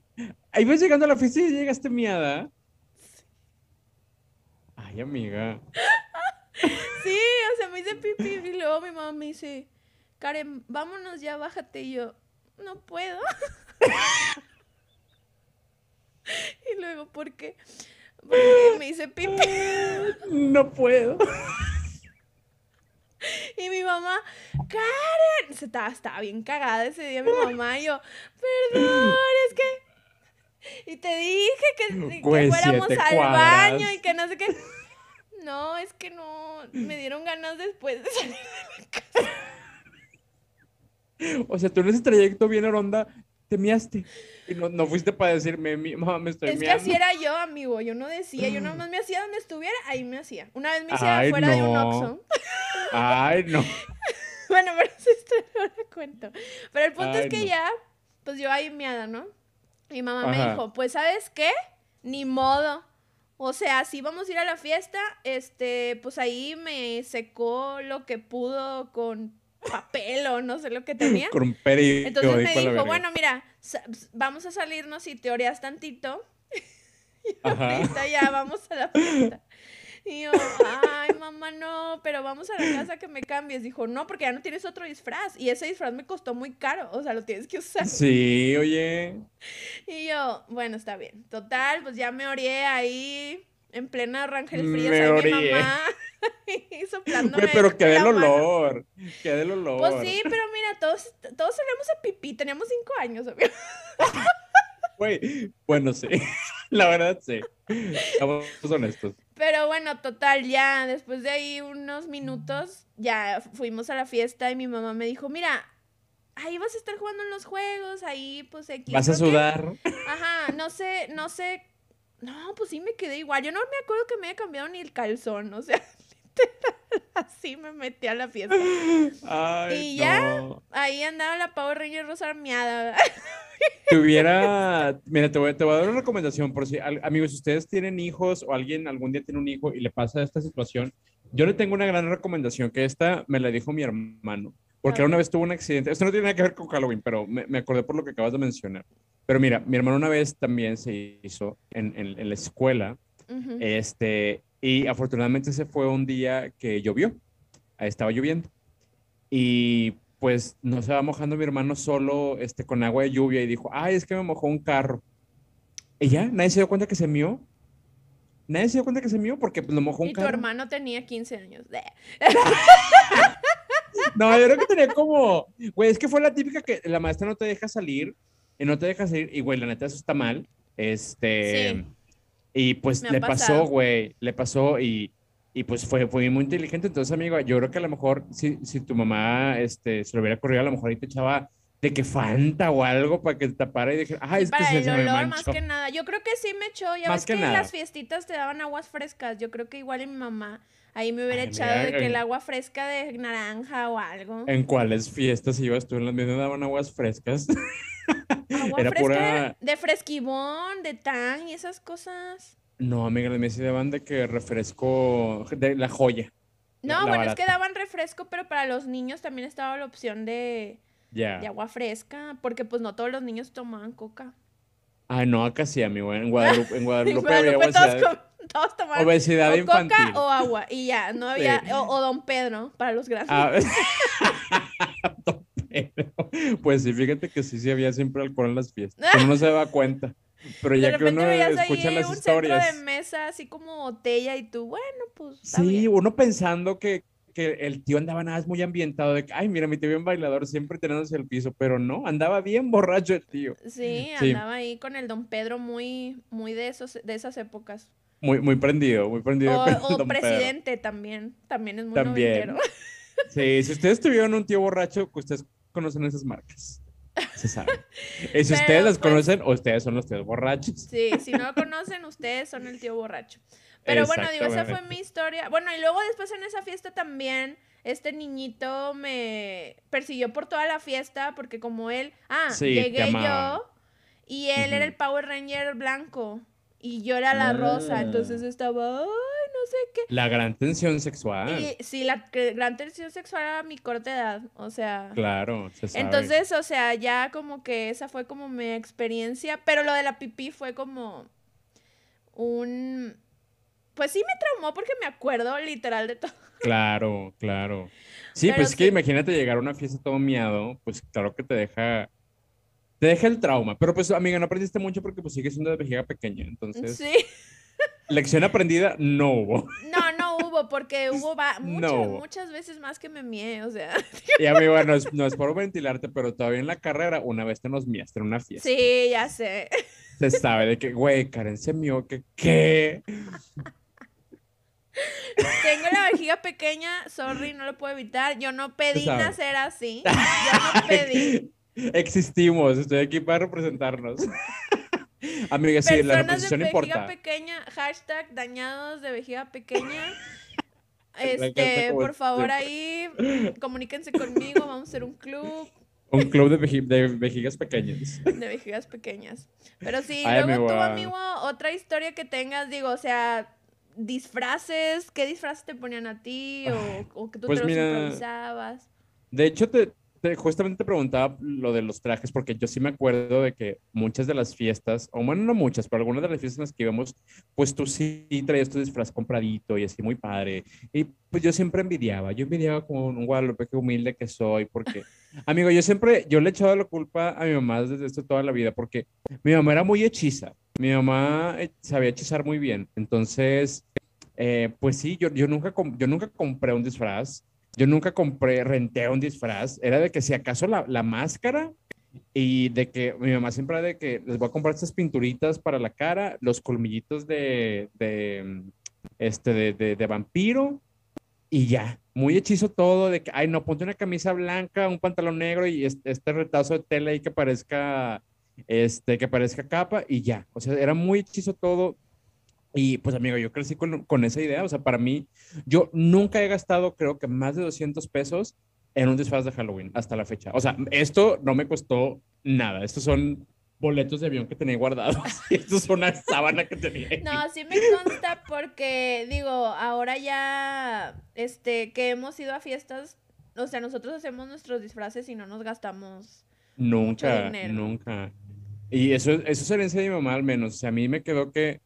ahí vas llegando a la fiesta y llegaste miada. Ay, amiga. sí, o sea, me hice pipí y luego mi mamá me dice, Karen, vámonos ya, bájate. Y yo, no puedo. y luego, ¿por qué? Porque me hice pipí. No puedo. Y mi mamá, Karen, se estaba, estaba bien cagada ese día mi mamá. Y yo, perdón, es que. Y te dije que, que fuéramos al cuadras. baño y que no sé qué. No, es que no. Me dieron ganas después de salir. O sea, tú en ese trayecto bien ronda te miaste. Y no, no fuiste para decirme, mi mamá, me estoy Es que miando. así era yo, amigo. Yo no decía, yo nada más me hacía donde estuviera, ahí me hacía. Una vez me hice Ay, afuera de un. Oxxo. Ay, no. Bueno, pero historia no la cuento. Pero el punto Ay, es que no. ya, pues yo ahí miada, ¿no? Mi mamá me dijo, pues, ¿sabes qué? Ni modo. O sea, si vamos a ir a la fiesta, este, pues ahí me secó lo que pudo con papel o no sé lo que tenía. Con un. Entonces me dijo bueno, mira, vamos a salirnos y te oreas tantito. Y Ajá. "Ahorita ya vamos a la fiesta. Y yo, ay, mamá, no, pero vamos a la casa que me cambies. Dijo, no, porque ya no tienes otro disfraz. Y ese disfraz me costó muy caro. O sea, lo tienes que usar. Sí, oye. Y yo, bueno, está bien. Total, pues ya me oreé ahí en plena Rangel Frías. Me ahí mi mamá. y soplándome pero qué del olor. Qué del olor. Pues sí, pero mira, todos, todos salíamos a pipí. Teníamos cinco años, obvio. Güey, bueno, sí. La verdad, sí. Estamos honestos. Pero bueno, total, ya después de ahí unos minutos, ya fuimos a la fiesta y mi mamá me dijo, mira, ahí vas a estar jugando en los juegos, ahí pues aquí. ¿Vas a sudar? Ajá, no sé, no sé. No, pues sí me quedé igual. Yo no me acuerdo que me haya cambiado ni el calzón, o sea, Así me metí a la fiesta. Ay, Y ya. no. Ahí andaba la Power Ranger rosa armeada. Te hubiera, mira, te voy, te voy a dar una recomendación por si, amigos, si ustedes tienen hijos o alguien algún día tiene un hijo y le pasa esta situación, yo le tengo una gran recomendación, que esta me la dijo mi hermano, porque una vez tuvo un accidente, esto no tiene nada que ver con Halloween, pero me, me acordé por lo que acabas de mencionar. Pero mira, mi hermano una vez también se hizo en, en- en la escuela, Ujú. este, y afortunadamente ese fue un día que llovió, estaba lloviendo. Y pues no se va mojando mi hermano solo este, con agua de lluvia y dijo, ay, es que me mojó un carro. Y ya, nadie se dio cuenta que se mió. Nadie se dio cuenta que se mió porque pues, lo mojó un Y tu carro. hermano tenía 15 años. No, yo creo que tenía como, güey, es que fue la típica que la maestra no te deja salir y no te deja salir y, güey, la neta eso está mal. Este, Sí. Y pues Me le pasó, güey, le pasó y, y pues fue, fue muy inteligente. Entonces, amigo, yo creo que a lo mejor si, si tu mamá, este, se lo hubiera ocurrido, a lo mejor ahí te echaba de que Fanta o algo para que te tapara y dije, ay, es que Para se, el se me olor, más manchó. que nada. Yo creo que sí me echó. Ya Más ves que que, en las fiestitas te daban aguas frescas. Yo creo que igual en mi mamá ahí me hubiera Ay, echado mira, de que el agua fresca de naranja o algo. ¿En cuáles fiestas ibas tú? En las mías daban aguas frescas. Agua era fresca pura- de fresquibón, de tan y esas cosas. No, amiga, las mías sí daban de que refresco de la joya. No, la bueno, es que daban refresco, pero para los niños también estaba la opción de, Ya. de agua fresca, porque pues no todos los niños tomaban coca. Ay, no, acá sí, amigo. En Guadalupe, en En Guadalupe había Guadalupe todos, obesidad, o infantil. coca o agua y ya, no había, Sí. o, o Don Pedro para los grandes. Ah, Don Pedro. Pues sí, fíjate que sí, sí había siempre alcohol en las fiestas. Uno no se daba cuenta. Pero de ya que uno escucha las un historias. centro de mesa así como botella y tú, bueno, pues está Sí, bien. uno pensando que, que el tío andaba nada más muy ambientado, de que, ay, mira, mi tío bien bailador, siempre tirándose al piso, pero no, andaba bien borracho el tío. Sí, Sí. andaba ahí con el Don Pedro muy, muy de esos, de esas épocas. Muy, muy prendido, muy prendido. O, o don Pedro. presidente también, también es muy También. noventero. Sí, si ustedes tuvieron un tío borracho, que ustedes conocen esas marcas. Se sabe. Y si Pero, ustedes las pues- conocen, ustedes son los tíos borrachos. Sí, si no conocen, ustedes son el tío borracho. Pero bueno, digo, esa fue mi historia. Bueno, y luego después en esa fiesta también, este niñito me persiguió por toda la fiesta porque como él, ah, Sí, llegué yo y él era Ujú. el Power Ranger blanco y yo era la rosa, Ah. entonces estaba, ay, no sé qué. La gran tensión sexual. Y sí, la gran tensión sexual a mi corta edad, o sea. Claro, se sabe. Entonces, o sea, ya como que esa fue como mi experiencia, pero lo de la pipí fue como un... Pues sí me traumó porque me acuerdo literal de todo. Claro, claro. Sí, Pero pues es que imagínate llegar a una fiesta todo miado, pues claro que te deja, te deja el trauma. Pero pues, amiga, no aprendiste mucho porque pues sigues siendo de vejiga pequeña. Entonces, Sí. lección aprendida no hubo. No, no hubo porque hubo va- muchas, No. muchas veces más que me mié, o sea. Y amigo, no es, no es por ventilarte, pero todavía en la carrera una vez te nos miaste en una fiesta. Sí, ya sé. Se sabe de que, güey, Karen se mió, que, ¿qué? Tengo la vejiga pequeña, sorry, no lo puedo evitar. Yo no pedí nacer así. Yo no pedí. Existimos, estoy aquí para representarnos. Amiga, sí, la Personas de representación vejiga importa. pequeña, hashtag dañados de vejiga pequeña. Este, por favor, ahí comuníquense conmigo. Vamos a hacer un club Un club de, veji- de vejigas pequeñas. de vejigas pequeñas. Pero sí, Ay, luego amigo, tú, amigo, otra historia que tengas, digo, o sea, disfraces, ¿qué disfraces te ponían a ti? O, o que tú Pues te los mira, improvisabas. De hecho, te, te- justamente te preguntaba lo de los trajes, porque yo sí me acuerdo de que muchas de las fiestas, o bueno, no muchas, pero algunas de las fiestas en las que íbamos, pues tú sí traías tu disfraz compradito y así muy padre. Y pues yo siempre envidiaba, yo envidiaba como un Guadalupe que humilde que soy, porque, amigo, yo siempre, yo le he echado la culpa a mi mamá desde esto toda la vida, porque mi mamá era muy hechiza, mi mamá eh, sabía hechizar muy bien, entonces, eh, pues sí, yo, yo, nunca, yo nunca compré un disfraz. Yo nunca compré, renté un disfraz. Era de que si acaso la, la máscara y de que mi mamá siempre era de que les voy a comprar estas pinturitas para la cara, los colmillitos de, de, este, de, de, de vampiro y ya. Muy hechizo todo de que, ay, no, ponte una camisa blanca, un pantalón negro y este, este retazo de tela ahí que parezca, este, que parezca capa y ya. O sea, era muy hechizo todo. Y pues amigo, yo crecí con, con esa idea, o sea, para mí, yo nunca he gastado creo que más de 200 pesos en un disfraz de Halloween hasta la fecha. O sea, esto no me costó nada, estos son boletos de avión que tenía guardados. Y esto es una sábana que tenía. No, sí me consta porque, digo, ahora ya, este, que hemos ido a fiestas, o sea, nosotros hacemos nuestros disfraces y no nos gastamos nunca, nunca. Y eso, eso es herencia de mi mamá al menos. O sea, a mí me quedó que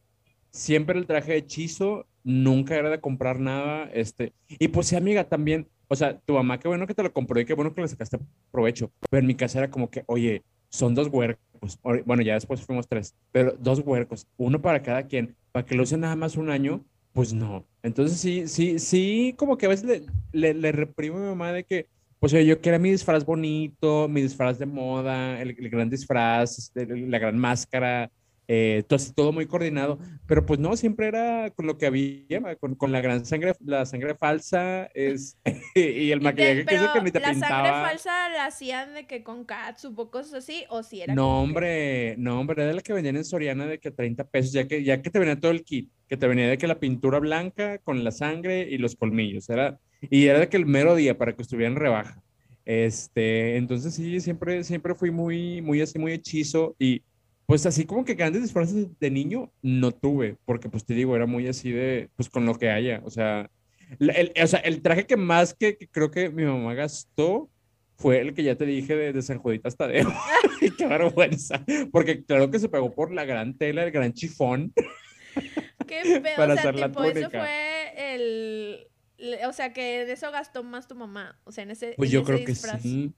siempre el traje de hechizo, nunca era de comprar nada, este, y pues sí, amiga, también, o sea, tu mamá, qué bueno que te lo compró y qué bueno que le sacaste provecho, pero en mi casa era como que, oye, son dos huercos, bueno, ya después fuimos tres, pero dos huercos, uno para cada quien, para que lo usen nada más un año, pues no. Entonces sí, sí, sí, como que a veces le, le, reprimo a mi mamá de que, pues yo quiero mi disfraz bonito, mi disfraz de moda, el, el gran disfraz, este, la gran máscara, eh, todo, todo, muy coordinado, pero pues no, siempre era con lo que había, con, con la gran sangre, la sangre falsa es, y el maquillaje que, que ni te la sangre falsa la hacían de que con catsup o cosas así, o si era No, hombre, no, hombre, era la que vendían en Soriana de que 30 pesos, ya que, ya que te venía todo el kit, que te venía de que la pintura blanca con la sangre y los colmillos, era, y era de que el mero día para que estuvieran rebaja. Este, entonces sí, siempre, siempre fui muy, muy así, muy hechizo y pues así como que grandes disfraces de niño no tuve, porque pues te digo, era muy así de, pues con lo que haya, o sea, el, o sea, el traje que más que, creo que mi mamá gastó fue el que ya te dije de, de San Judita Tadeo. Qué vergüenza, porque claro que se pegó por la gran tela, el gran chifón. Qué feo, para o sea, hacer tipo, eso fue el, o sea, que de eso gastó más tu mamá, o sea, en ese Pues yo creo que sí.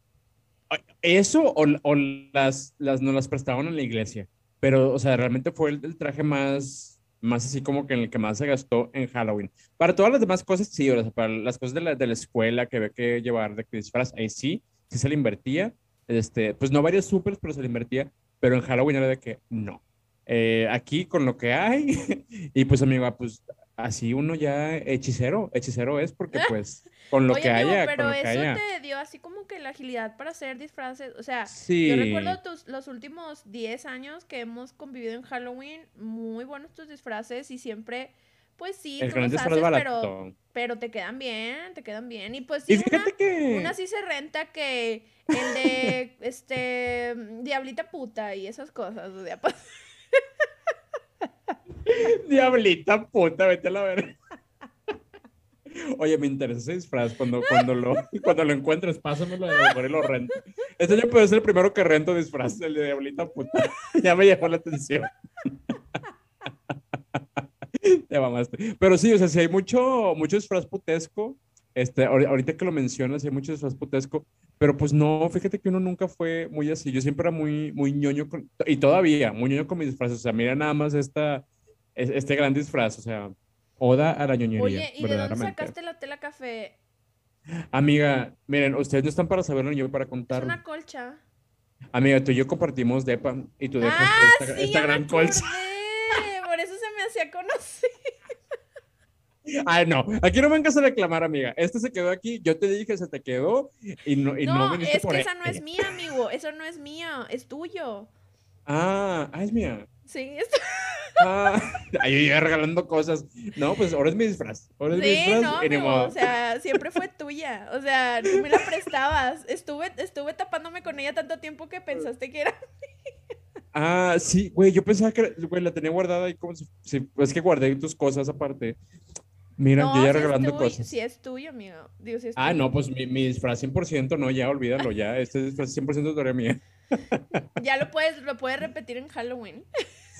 Eso o, las, las nos las prestaban en la iglesia. Pero, o sea, realmente fue el, traje más, más así como que en el que más se gastó en Halloween. Para todas las demás cosas, sí, o sea, para las cosas de la, de la escuela que había que llevar de disfraz, ahí sí, sí se le invertía. Este, pues no varios supers, pero se le invertía. Pero en Halloween era de que no. Eh, aquí con lo que hay, y pues amiga, pues así uno ya hechicero, hechicero es porque pues con lo que haya. Pero con lo eso que te dio así como que la agilidad para hacer disfraces. O sea, yo recuerdo tus, los últimos 10 años que hemos convivido en Halloween, muy buenos tus disfraces y siempre, pues sí, tú los haces, pero, pero te quedan bien, te quedan bien. Y pues sí, una, que... una sí se renta que el de este Diablita puta y esas cosas. O sea, pues... Diablita puta, vete a la verga. Oye, me interesa ese disfraz. Cuando, cuando, lo, cuando lo encuentres, pásamelo de y lo rento. Este año puede ser el primero que rento disfraz, el de Diablita puta. Ya me llamó la atención. Te mamaste. Pero sí, o sea, si hay mucho, mucho disfraz putesco. Este, ahorita que lo mencionas, hay mucho disfraz putesco, pero pues no, fíjate que uno nunca fue muy así. Yo siempre era muy, muy ñoño y todavía muy ñoño con mis disfraces. O sea, mira nada más esta, este gran disfraz, o sea, Oda a la ñoñería. Oye, ¿y de dónde sacaste la tela café? Amiga, miren, ustedes no están para saberlo ni yo para contar. Es una colcha. Amiga, tú y yo compartimos depa y tú dejas ah, esta, sí, esta gran colcha. Por eso se me hacía conocido. Ay, no, aquí no vengas a reclamar, amiga. Este se quedó aquí, yo te dije, se te quedó y no, y no, no es que esa no es mía, amigo. Eso no es mía, es tuyo. Ah, ah, es mía. Sí, Ah, ahí yo regalando cosas. No, pues ahora es mi disfraz. Ahora es mi disfraz. No, o sea, siempre fue tuya. O sea, tú me la prestabas. Estuve, estuve tapándome con ella tanto tiempo que pensaste que era Ah, sí, güey, yo pensaba que, güey, la tenía guardada y como si, es que guardé tus cosas aparte. Mira, yo ya regalando cosas. Si es tuyo, amigo. Digo, si es ah, no, pues mi, mi, disfraz 100%, no, ya olvídalo, ya. Este disfraz 100% es tarea mía. ya lo puedes, lo puedes repetir en Halloween.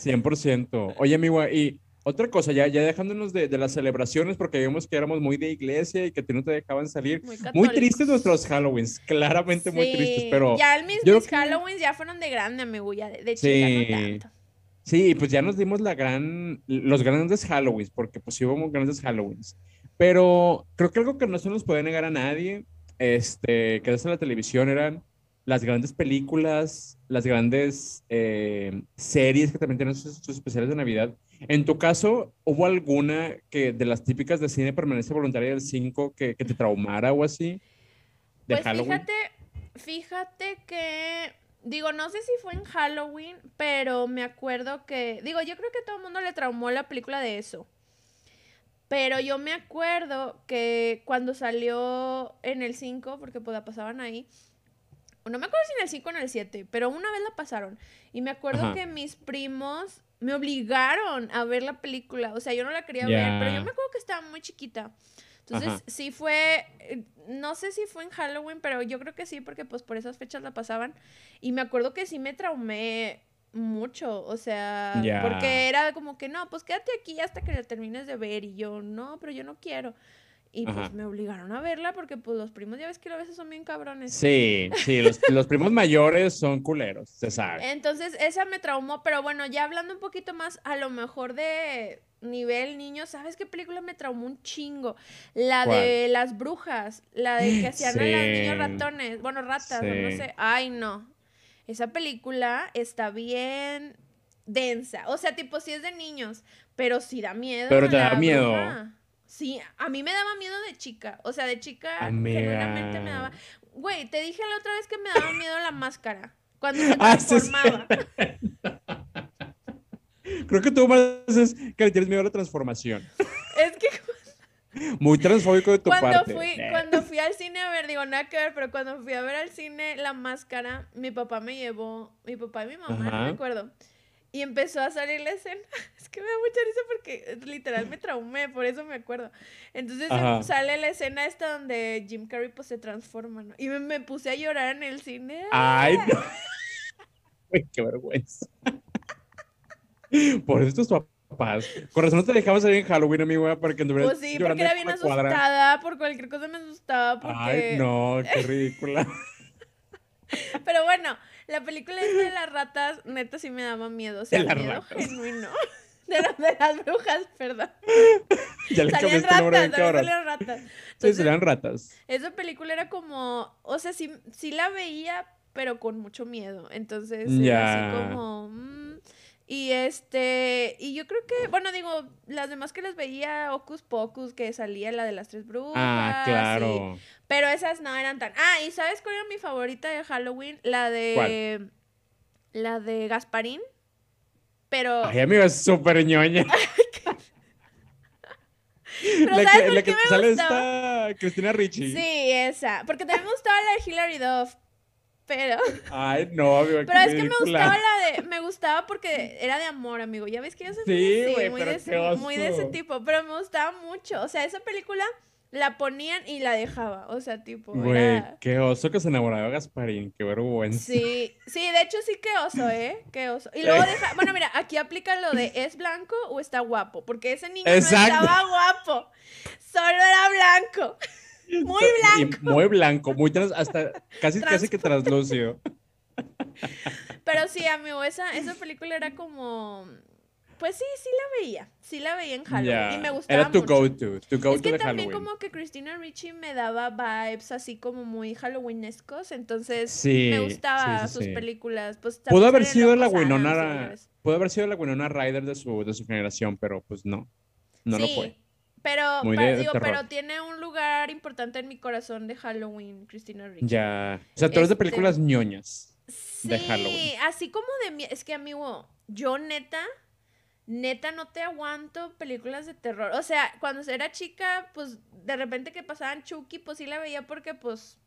100%. Oye, amigo, y otra cosa, ya, ya dejándonos de, de, las celebraciones, porque vimos que éramos muy de iglesia y que no te dejaban salir. Muy, tristes nuestros Halloweens, claramente muy tristes, pero... Ya el mis, Halloweens ya fueron de grande, amigo, ya de, de sí. chica no tanto. Sí, pues ya nos dimos la gran, los grandes Halloweens, porque pues sí hubo grandes Halloweens. Pero creo que algo que no se nos puede negar a nadie, este, que desde la televisión eran las grandes películas, las grandes eh, series que también tienen sus, especiales de Navidad. En tu caso, ¿hubo alguna que de las típicas de cine permanece voluntaria del 5 que, que, te traumara o así? De pues Halloween? fíjate, fíjate que digo, no sé si fue en Halloween, pero me acuerdo que, digo, yo creo que todo el mundo le traumó la película de eso. Pero yo me acuerdo que cuando salió en el 5, porque pues la pasaban ahí, no me acuerdo si en el 5 o en el 7, pero una vez la pasaron. Y me acuerdo Ajá. que mis primos me obligaron a ver la película. O sea, yo no la quería ver, pero yo me acuerdo que estaba muy chiquita. Entonces, Ajá. sí fue, eh, no sé si fue en Halloween, pero yo creo que sí, porque pues por esas fechas la pasaban. Y me acuerdo que sí me traumé mucho, o sea, porque era como que no, pues quédate aquí hasta que la termines de ver. Y yo, no, pero yo no quiero. Y Ajá. pues me obligaron a verla porque pues los primos ya ves que a veces son bien cabrones. Sí, sí, los, los primos mayores son culeros, se sabe. Entonces, esa me traumó, pero bueno, ya hablando un poquito más, a lo mejor de nivel niño, ¿sabes qué película me traumó un chingo? La de las brujas, la de que hacían a los niños ratones, bueno, ratas, no sé. Ay, no. Esa película está bien densa. O sea, tipo, sí es de niños, pero sí da miedo. Pero te da miedo. bruja. Sí, a mí me daba miedo de chica. O sea, de chica, Amiga. genuinamente me daba. Güey, te dije la otra vez que me daba miedo la máscara. Cuando se Ah, sí, transformaba. Creo que tú más es que le tienes miedo a la transformación. Es que Muy transfóbico de tu cuando parte. fui, Eh. cuando fui al cine a ver, digo, nada que ver, pero cuando fui a ver al cine la máscara, mi papá me llevó, mi papá y mi mamá, no Ajá. me acuerdo. Y empezó a salir la escena. Es que me da mucha risa porque eh, literal me traumé, por eso me acuerdo. Entonces em, Ajá. sale la escena esta donde Jim Carrey pues se transforma, ¿no? Y me, me puse a llorar en el cine. Ay, no. Uy, qué vergüenza. Por eso tus papás. Con razón no te dejabas salir en Halloween, amigo, para que anduvieras Pues sí, porque era bien cuadra. asustada, por cualquier cosa me asustaba, porque... Ay, no, qué ridícula. Pero bueno, la película esta de las ratas, neta sí me daba miedo. O sea, De las miedo ratas. genuino. De, la- de las brujas, perdón. ya le Salían ratas, salían ratas. Sí, Entonces, serían ratas. esa película era como, o sea, sí, sí la veía, pero con mucho miedo. Entonces, era así como... mm, y este, y yo creo que, bueno, digo, las demás que les veía, Ocus Pocus, que salía la de las tres brujas. Ah, y- claro. pero esas no eran tan. Ah, ¿y sabes cuál era mi favorita de Halloween? La de. La de Gasparín. Pero. Ay, amigo, es súper ñoña. pero la ¿sabes que, por la qué que me sale gustaba? esta Cristina Ricci. Sí, esa. Porque también me gustaba la de Hilary Duff. Pero. Ay, no, amigo, Pero qué es que me gustaba la de. Me gustaba porque era de amor, amigo. Ya ves que yo soy muy Sí, güey, muy, de qué ese, muy de ese tipo. Pero me gustaba mucho. O sea, esa película la ponían y la dejaba. O sea, tipo. Güey, era- qué oso que se enamoraba de Gasparín, qué vergüenza. Sí, sí, de hecho sí que oso, ¿eh? Qué oso. Y luego deja, bueno, mira, aquí aplica lo de ¿es blanco o está guapo? Porque ese niño Exacto. no estaba guapo, solo era blanco. Muy Y blanco. muy blanco, muy trans, hasta casi casi que translúcido. Pero sí, amigo, esa, esa película era como... Pues sí, sí la veía. Sí la veía en Halloween. Y me gustaba Era tu go-to, tu go-to Es que de también Halloween. como que Christina Ricci me daba vibes así como muy halloweenescos, entonces Sí, me gustaba sí, sí, sus películas. Pues, Pudo haber sido la Winona, pudo haber sido la Winona Ryder de su, de su generación, pero pues no, no lo fue. Pero, pero, digo, pero tiene un lugar importante en mi corazón de Halloween, Christina Ricci. Ya, o sea, tú eres de Este- películas ñoñas. Sí, de Halloween. así como de mi... Es que, amigo, yo neta, neta no te aguanto películas de terror. O sea, cuando era chica, pues, de repente que pasaban Chucky, pues sí la veía porque, pues...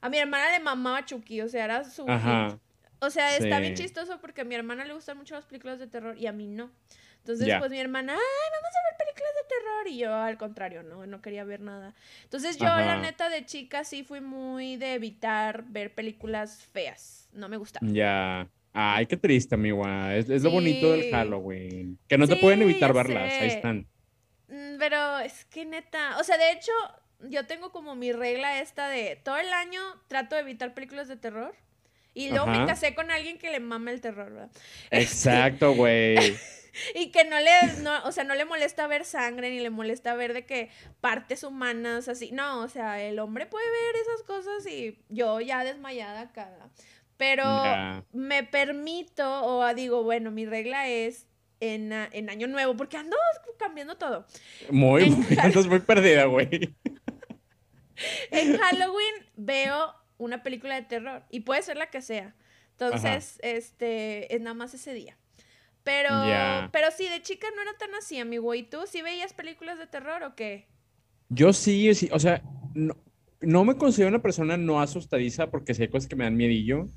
A mi hermana le mamaba Chucky, o sea, era su... Ajá. O sea, está bien chistoso porque a mi hermana le gustan mucho las películas de terror y a mí no. Entonces, pues mi hermana, ay, vamos a ver películas de terror. Y yo, al contrario, no, no quería ver nada. Entonces, yo, la neta, de chica sí fui muy de evitar ver películas feas. No me gustaba. Ya. Ay, qué triste, amigo. Es, es lo bonito del. Halloween. Que no te Sí, pueden evitar verlas. Ahí están. Mm, Pero es que neta, o sea, de hecho, yo tengo como mi regla esta de todo el año trato de evitar películas de terror. Y luego me casé con alguien que le mama el terror, ¿verdad? Exacto, güey. Y que no le, no, o sea, no le molesta ver sangre, ni le molesta ver de que partes humanas, así. No, o sea, el hombre puede ver esas cosas y yo ya desmayada acá. Pero me permito, o digo, bueno, mi regla es en, en Año Nuevo, porque ando cambiando todo. Muy, En muy, andas muy perdida, güey. En Halloween veo una película de terror y puede ser la que sea. Entonces, este, es nada más ese día. Pero, pero sí, de chica no era tan así, amigo. ¿Y tú sí veías películas de terror o qué? Yo sí, sí, o sea, no, no me considero una persona no asustadiza porque hay cosas que me dan miedillo,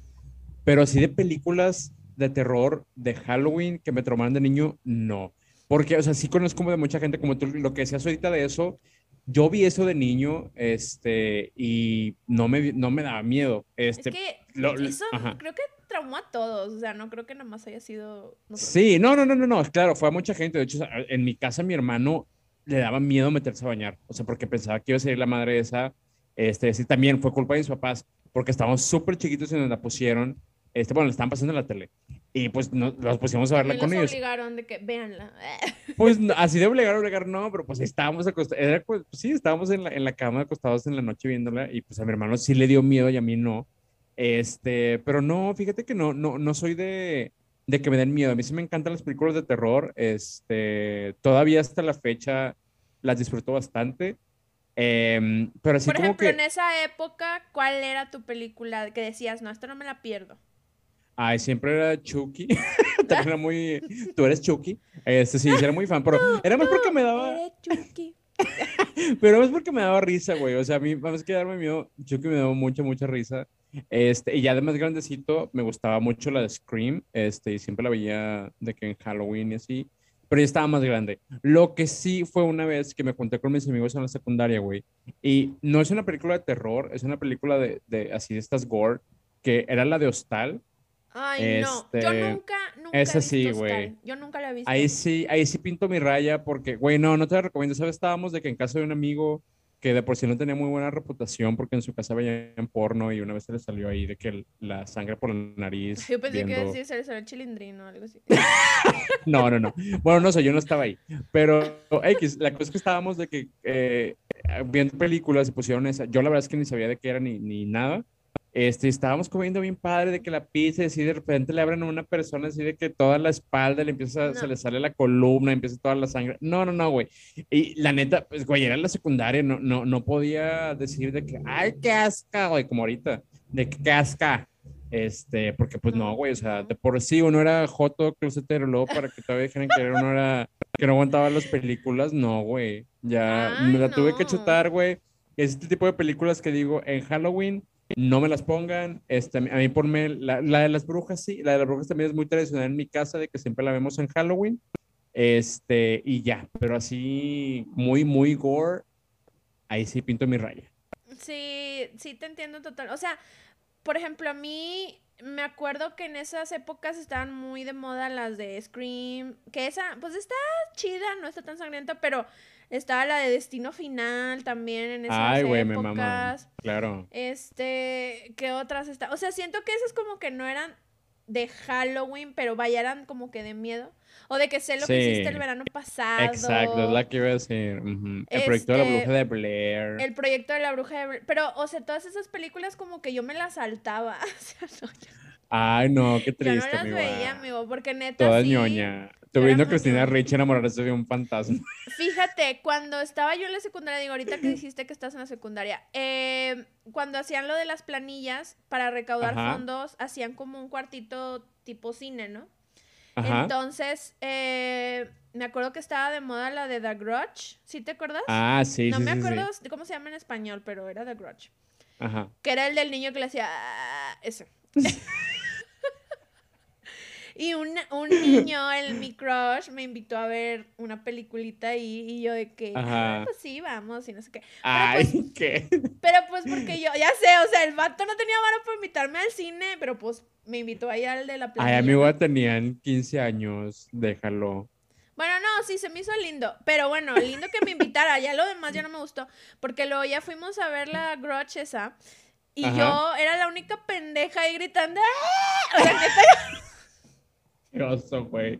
pero así de películas de terror de Halloween que me traumaron de niño, no. Porque, o sea, sí conozco como de mucha gente, como tú, lo que decías ahorita de eso, yo vi eso de niño, este, y no me, no me daba miedo. Este, es que lo- lo- eso ajá. creo que traumó a todos. O sea, no creo que nada más haya sido. Sí, no, no, no, no, no, claro, fue a mucha gente. De hecho, en mi casa mi hermano le daba miedo meterse a bañar, o sea, porque pensaba que iba a ser la madre esa. Este, sí, también fue culpa de mis papás, porque estábamos súper chiquitos y nos la pusieron. Este, bueno, la estaban pasando en la tele. Y pues nos, los pusimos a verla Y con los ellos. obligaron de que véanla. Pues así de obligar, obligar, no, pero pues estábamos acostados. Era, pues, sí, estábamos en la, en la cama acostados en la noche viéndola y pues a mi hermano sí le dio miedo y a mí no. Este, pero no, fíjate que no, no, no soy de, de que me den miedo. A mí sí me encantan las películas de terror. Este, todavía hasta la fecha las disfruto bastante. Em, pero así Por como ejemplo, que, en esa época, ¿cuál era tu película que decías, no, esto no me la pierdo? Ay, siempre era Chucky. También era muy, tú eres Chucky. Este, sí, era muy fan, pero era más porque me daba, Chucky. Pero es porque me daba risa, güey. O sea, a mí, más que darme miedo, Chucky me daba mucha, mucha risa. Este, y ya de más grandecito, me gustaba mucho la de Scream. Este, y siempre la veía de que en Halloween y así. Pero ya estaba más grande. Lo que sí fue una vez que me junté con mis amigos en la secundaria, güey. Y no es una película de terror, es una película de, de así de estas gore, que era la de Hostal. Ay, no. Yo Este, nunca, nunca esa he sí, güey. Yo nunca la he visto. Ahí sí, ahí sí pinto mi raya porque, güey, no, no te la recomiendo. ¿Sabes? Estábamos de que en casa de un amigo que de por sí no tenía muy buena reputación porque en su casa veían porno y una vez se le salió ahí de que la sangre por la nariz. Yo pensé que iba a viendo- decir se le salió el chilindrino o algo así. No, no, no. Bueno, no sé, yo no estaba ahí. Pero, X, la cosa es que estábamos de que eh, viendo películas y pusieron esa. Yo la verdad es que ni sabía de qué era ni, ni nada. Este, estábamos comiendo bien padre de que la pizza y así de repente le abren a una persona así de que toda la espalda le empieza, se No. le sale la columna, empieza toda la sangre. No, no, no, güey. Y la neta, pues, güey, era la secundaria, no, no, no podía decir de que, ay, qué asca, güey, como ahorita, de que qué asca. Este, porque pues no, güey, o sea, de por sí uno era joto, closetero, luego para que todavía dijeran que uno era, que no aguantaba las películas, no, güey, ya Ay, me la tuve que chutar, güey. Este tipo de películas que digo, en Halloween, no me las pongan, este, a mí ponme, la, la de las brujas, sí, la de las brujas también es muy tradicional en mi casa, de que siempre la vemos en Halloween, este, y ya, pero así, muy, muy gore, ahí sí pinto mi raya. Sí, sí te entiendo total. O sea, por ejemplo, a mí me acuerdo que en esas épocas estaban muy de moda las de Scream, que esa, pues está chida, no está tan sangrienta, pero estaba la de Destino Final también en esas Ay, güey, me. Claro. Este, ¿qué otras está? O sea, siento que esas como que no eran de Halloween, pero vaya, eran como que de miedo. O de que sé lo que hiciste el verano pasado. Exacto, es la que iba a decir. El proyecto de la Este, bruja de Blair. El proyecto de la bruja de Blair. Pero, o sea, todas esas películas como que yo me las saltaba. O sea, no, yo, Ay, no, qué yo triste, no las amigo. veía, amigo, porque neta Toda sí, ñoña. Era viendo a Cristina. Rich enamorarse de un fantasma. Fíjate, cuando estaba yo en la secundaria, digo, ahorita que dijiste que estás en la secundaria, eh, cuando hacían lo de las planillas para recaudar Ajá. fondos, hacían como un cuartito tipo cine, ¿no? Ajá. Entonces, eh, me acuerdo que estaba de moda la de The Grudge, ¿sí te acuerdas? Ah, sí, no sí, me sí, acuerdo cómo se llama en español, pero era The Grudge. Ajá. Que era el del niño que le hacía "Ah", ese. y un, un niño, el mi crush, me invitó a ver una peliculita ahí y yo de que, ah, pues sí, vamos, y no sé qué. Ay, qué. Pero pues porque yo, ya sé, o sea, el vato no tenía varo para invitarme al cine, pero pues me invitó ahí al de la Ay, planilla. amigo, tenían 15 años. Déjalo. Bueno, no, sí, se me hizo lindo. Pero bueno, lindo que me invitara. Ya lo demás ya no me gustó. Porque luego ya fuimos a ver la Grudge esa. Y Ajá. yo era la única pendeja ahí gritando. "¡Ah!". O sea, neta, oso, güey.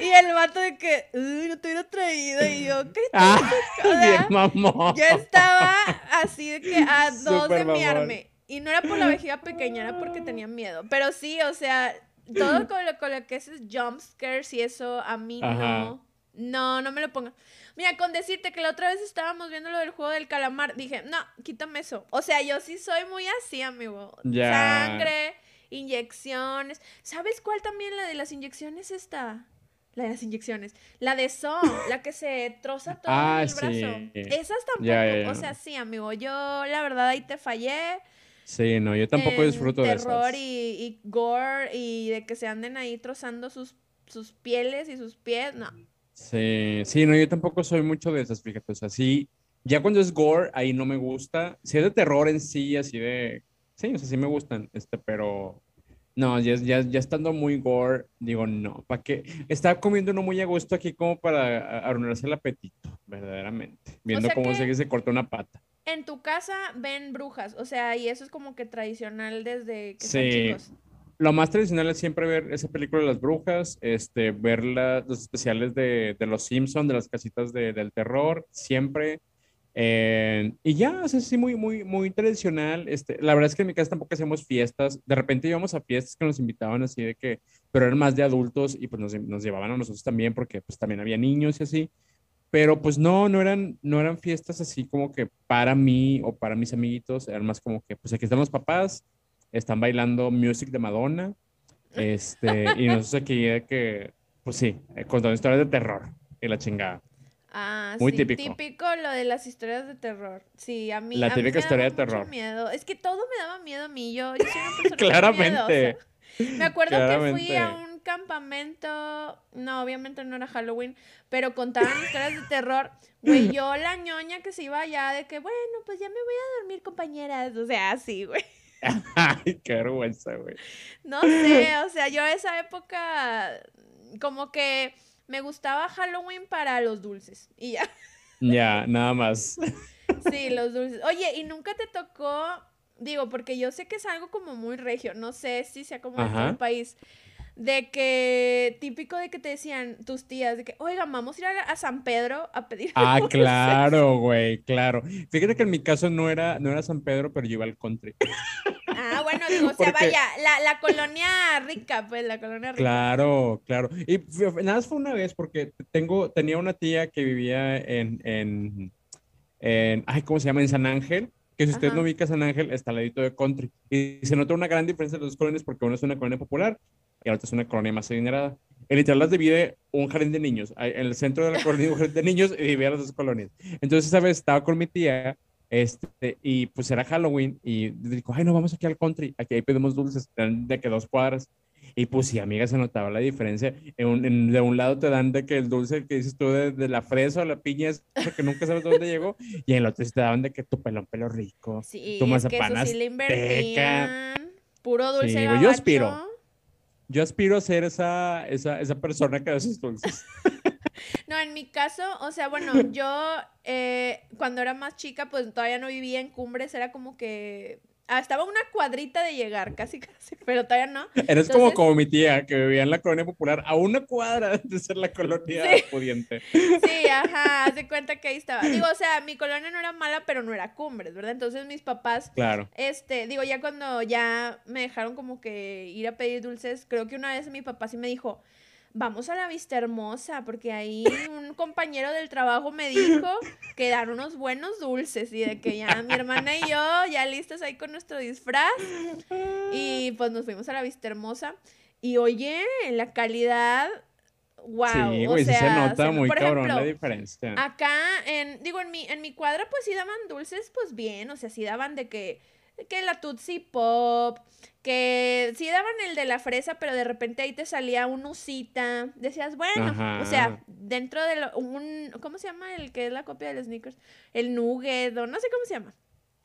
y el vato de que, uy, no te hubiera traído. Y yo, ¿qué Ah, bien mamón. Yo estaba así de que a dos Súper de miarme. Y no era por la vejiga pequeña, era porque tenía miedo. Pero sí, o sea, todo con lo, con lo que es jump scares y eso, a mí Ajá. no. No, no me lo pongan. Mira, con decirte que la otra vez estábamos viendo lo del juego del calamar, dije, no, quítame eso. O sea, yo sí soy muy así, amigo. Sangre inyecciones. ¿Sabes cuál también la de las inyecciones está? La de las inyecciones. La de So, la que se troza todo Ah, el brazo. sí. Esas tampoco. Ya, ya, ya. O sea, sí, amigo. Yo, la verdad, ahí te fallé. Sí, no, yo tampoco en disfruto de terror esas. y, y gore y de que se anden ahí trozando sus, sus pieles y sus pies. No. Sí, sí, no, yo tampoco soy mucho de esas, fíjate, o sea, sí, ya cuando es gore, ahí no me gusta, si es de terror en sí, así de, sí, o sea, sí me gustan, este, pero, no, ya, ya, ya estando muy gore, digo, no, ¿para qué? Estaba comiendo uno muy a gusto aquí como para arruinarse el apetito, verdaderamente, viendo sea cómo se, se cortó una pata. En tu casa ven brujas, o sea, y eso es como que tradicional desde que Sí. chicos. Lo más tradicional es siempre ver esa película de las brujas, este, ver la- los especiales de, de los Simpsons, de las casitas de- del terror, siempre. Eh, y ya, o sea, sí, muy, muy, muy tradicional. Este, la verdad es que en mi casa tampoco hacíamos fiestas. De repente íbamos a fiestas que nos invitaban así de que, pero eran más de adultos y pues nos, nos llevaban a nosotros también porque pues también había niños y así. Pero pues no, no eran, no eran fiestas así como que para mí o para mis amiguitos, eran más como que pues aquí están los papás, están bailando music de Madonna, este, y nosotros aquí de que, pues sí, eh, contando historias de terror y la chingada. Ah, Muy sí, típico. lo de las historias de terror. Sí, a mí, La a mí típica me historia daba de mucho terror. miedo. Es que todo me daba miedo a mí. Yo, yo soy una persona Claramente. miedosa. Me acuerdo que fui Claramente. a un campamento, no, obviamente no era Halloween, pero contaban historias de terror. Güey, yo la ñoña que se iba allá de que, bueno, pues ya me voy a dormir, compañeras. O sea, así, güey. Ay, qué vergüenza, güey. No sé, o sea, yo esa época como que me gustaba Halloween para los dulces. Y ya. Ya, nada más. Sí, los dulces. Oye, ¿y nunca te tocó? Digo, porque yo sé que es algo como muy regio, no sé si sea como en el país, de que típico de que te decían tus tías, de que, oiga, vamos a ir a, a San Pedro a pedir Ah, dulces". claro, güey, claro. Fíjate que en mi caso no era, no era San Pedro, pero yo iba al country. Ah, bueno, digo, o sea, Porque- vaya, la, la colonia rica, pues, la colonia rica. Claro, claro. Y nada más fue una vez porque tengo, tenía una tía que vivía en, en, en, ay, ¿cómo se llama? En San Ángel, que si usted Ajá. no ubica San Ángel, está al ladito de Country. Y se nota una gran diferencia de las dos colonias porque una es una colonia popular y la otra es una colonia más adinerada. En literal las divide un jardín de niños. En el centro de la colonia un jardín de niños y divide las dos colonias. Entonces esa vez estaba con mi tía este, y pues era Halloween y dijo, ay, no, vamos aquí al country, aquí ahí pedimos dulces, de que dos cuadras. Y pues sí, amiga, se notaba la diferencia. En un- en- de un lado te dan de que el dulce que dices tú de, de la fresa o la piña es porque nunca sabes dónde llegó. Y en el otro te daban de que tu pelón pelo rico. Sí, tu mazapán sí. Puro dulce Sí, güey, yo aspiro. Yo aspiro a ser esa, esa, esa persona que da esos dulces. No, en mi caso, o sea, bueno, yo eh, cuando era más chica, pues todavía no vivía en Cumbres, era como que ah, estaba una cuadrita de llegar, casi, casi, pero todavía no. Eres como, como mi tía que vivía en la colonia popular a una cuadra de ser la colonia Sí. pudiente. Sí, ajá, haz de cuenta que ahí estaba. Digo, o sea, mi colonia no era mala, pero no era Cumbres, ¿verdad? Entonces mis papás Claro. Este, digo, ya cuando ya me dejaron como que ir a pedir dulces, creo que una vez mi papá sí me dijo, vamos a la Vista Hermosa, porque ahí un compañero del trabajo me dijo que dan unos buenos dulces y de que ya mi hermana y yo ya listas ahí con nuestro disfraz y pues nos fuimos a la Vista Hermosa y oye, la calidad, wow, sí, o güey, sí se sea, nota se- muy por cabrón ejemplo, la diferencia. Acá, en, digo, en mi, en mi cuadra, pues sí daban dulces, pues bien, o sea, sí daban de que, que la Tootsie Pop, que sí daban el de la fresa, pero de repente ahí te salía un usita, decías, bueno, o sea, dentro de lo- un, ¿cómo se llama el que es la copia del Snickers? El Nugget, o no sé cómo se llama.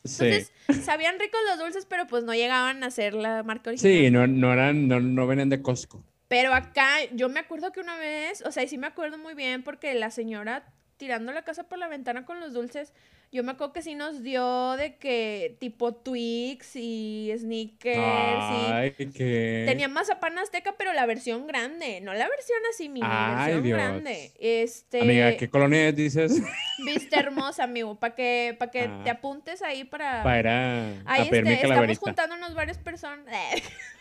Sí. Entonces, sabían ricos los dulces, pero pues no llegaban a ser la marca original. Sí, no, no eran, no, no venían de Costco. Pero acá, yo me acuerdo que una vez, o sea, y sí me acuerdo muy bien porque la señora tirando la casa por la ventana con los dulces, yo me acuerdo que sí nos dio de que tipo Twix y Snickers y Ay, que. tenía mazapán azteca, pero la versión grande, no la versión así Ay, versión Dios. grande. Este, Amiga, ¿qué colonia dices? viste hermosa, amigo, para que para que Ah. te apuntes ahí para Para ir a, Ahí este, estamos calaverita. juntándonos varias personas.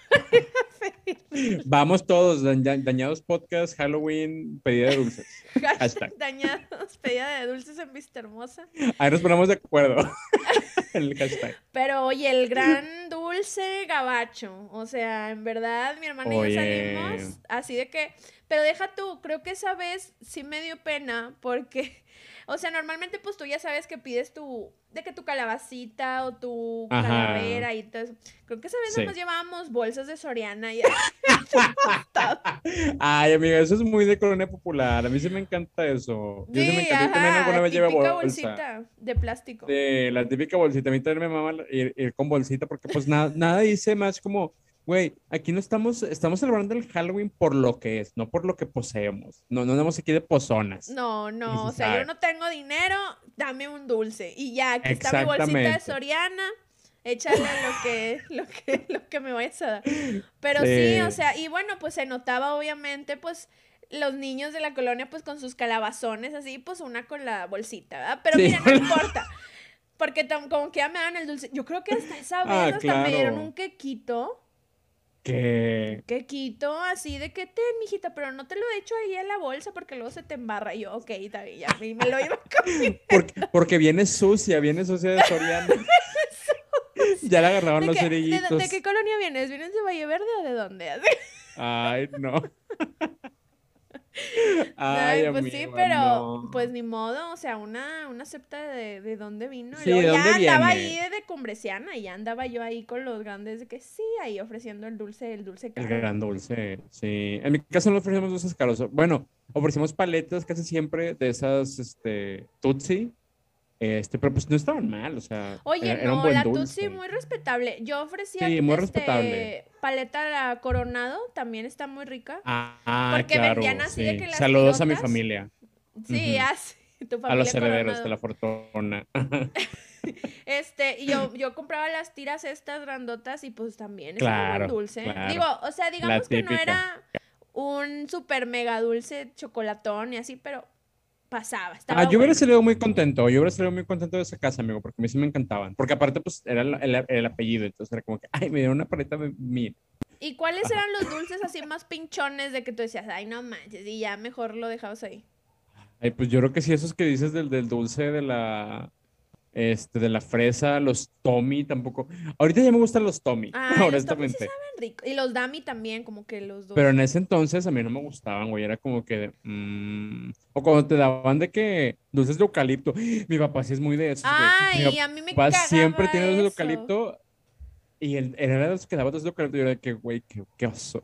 Vamos todos, daña- dañados podcast, Halloween, pedida de dulces. Hashtag. Dañados, pedida de dulces en Vista Hermosa. Ahí nos ponemos de acuerdo en el hashtag. Pero oye, el gran dulce gabacho. O sea, en verdad, mi hermana y yo salimos así de que. Pero deja tú, creo que esa vez sí me dio pena porque. O sea, normalmente pues tú ya sabes que pides tu. De que tu calabacita o tu Ajá. calavera y todo eso. Creo que esa vez Sí. nos llevábamos bolsas de Soriana y Ay, amiga, eso es muy de colonia popular. A mí sí me encanta eso. Yo sí me encanta. Yo también ajá, alguna vez llevé típica bolsa. bolsita de plástico. De la típica bolsita. A mí también me mama ir, ir con bolsita porque pues nada, nada dice más como, güey, aquí no estamos, estamos celebrando el Halloween por lo que es, no por lo que poseemos. No, no andamos aquí de pozonas. No, no, o se sea, yo no tengo dinero, dame un dulce. Y ya, aquí está mi bolsita de. Soriana, échale lo que, lo que, lo que me vayas a dar. Pero sí. Sí. o sea, y bueno, pues se notaba obviamente, pues, los niños de la colonia, pues, con sus calabazones, así, pues, una con la bolsita, ¿verdad? Pero Sí. mira, no importa. Porque como que ya me dan el dulce. Yo creo que hasta esa vez Ah, hasta me dieron un quequito. Que Quequito, así de que ten, mijita, pero no te lo he hecho ahí en la bolsa porque luego se te embarra. Y yo, ok, está bien, ya, me lo iba a comer. porque, porque viene sucia, viene sucia de Soriana. ya la agarraron ¿De, los qué, de, cerillitos. de qué colonia vienes? ¿Vienes de Valle Verde o de dónde? Ay, no. Ay, pues sí, pero no. pues ni modo, o sea, una, una acepta de, de dónde vino. Sí, luego ¿de ya dónde andaba viene? ahí de cumbreciana y ya andaba yo ahí con los grandes de que sí, ahí ofreciendo el dulce, el dulce El caro. gran dulce, sí. En mi caso no ofrecemos dulces caros. Bueno, ofrecimos paletas casi siempre de esas, este, Tutsi. Este, pero pues no estaban mal, o sea, Oye, era, era un no, buen la dulce. Tutsi muy respetable. Yo ofrecía Sí, muy este, respetable. paleta Coronado, también está muy rica. Ah, Porque claro, vendían así de que las Saludos a mi familia, Sí, Ujú. así, tu a familia los herederos Coronado. de la fortuna. Este, y yo, yo compraba las tiras estas grandotas y pues también Claro, dulce. claro. Digo, o sea, digamos que no era un super mega dulce chocolatón y así, pero pasaba. Estaba Ah, yo hubiera bueno. salido muy contento, yo hubiera salido muy contento de esa casa, amigo, porque a mí sí me encantaban. Porque aparte, pues, era el, el- el apellido, entonces era como que, ay, me dieron una paleta de mil. ¿Y cuáles eran los dulces así más pinchones de que tú decías, ay, no manches, y ya mejor lo dejabas ahí? Ay, pues yo creo que sí, esos que dices del, del dulce de la, este, de la fresa, los Tommy tampoco. Ahorita ya me gustan los Tommy, Ay, los Tommy sí honestamente. saben rico. Y los Dami también, como que los dos. Pero en ese entonces a mí no me gustaban, güey. Era como que. mm, O cuando te daban de que dulces de eucalipto. Mi papá sí es muy de esos, güey. Mi Ay, a mí me papá siempre tiene dulces de eso. eucalipto. Y él, él era de los que daba dulces de eucalipto. Y yo era de que, güey, qué, qué oso.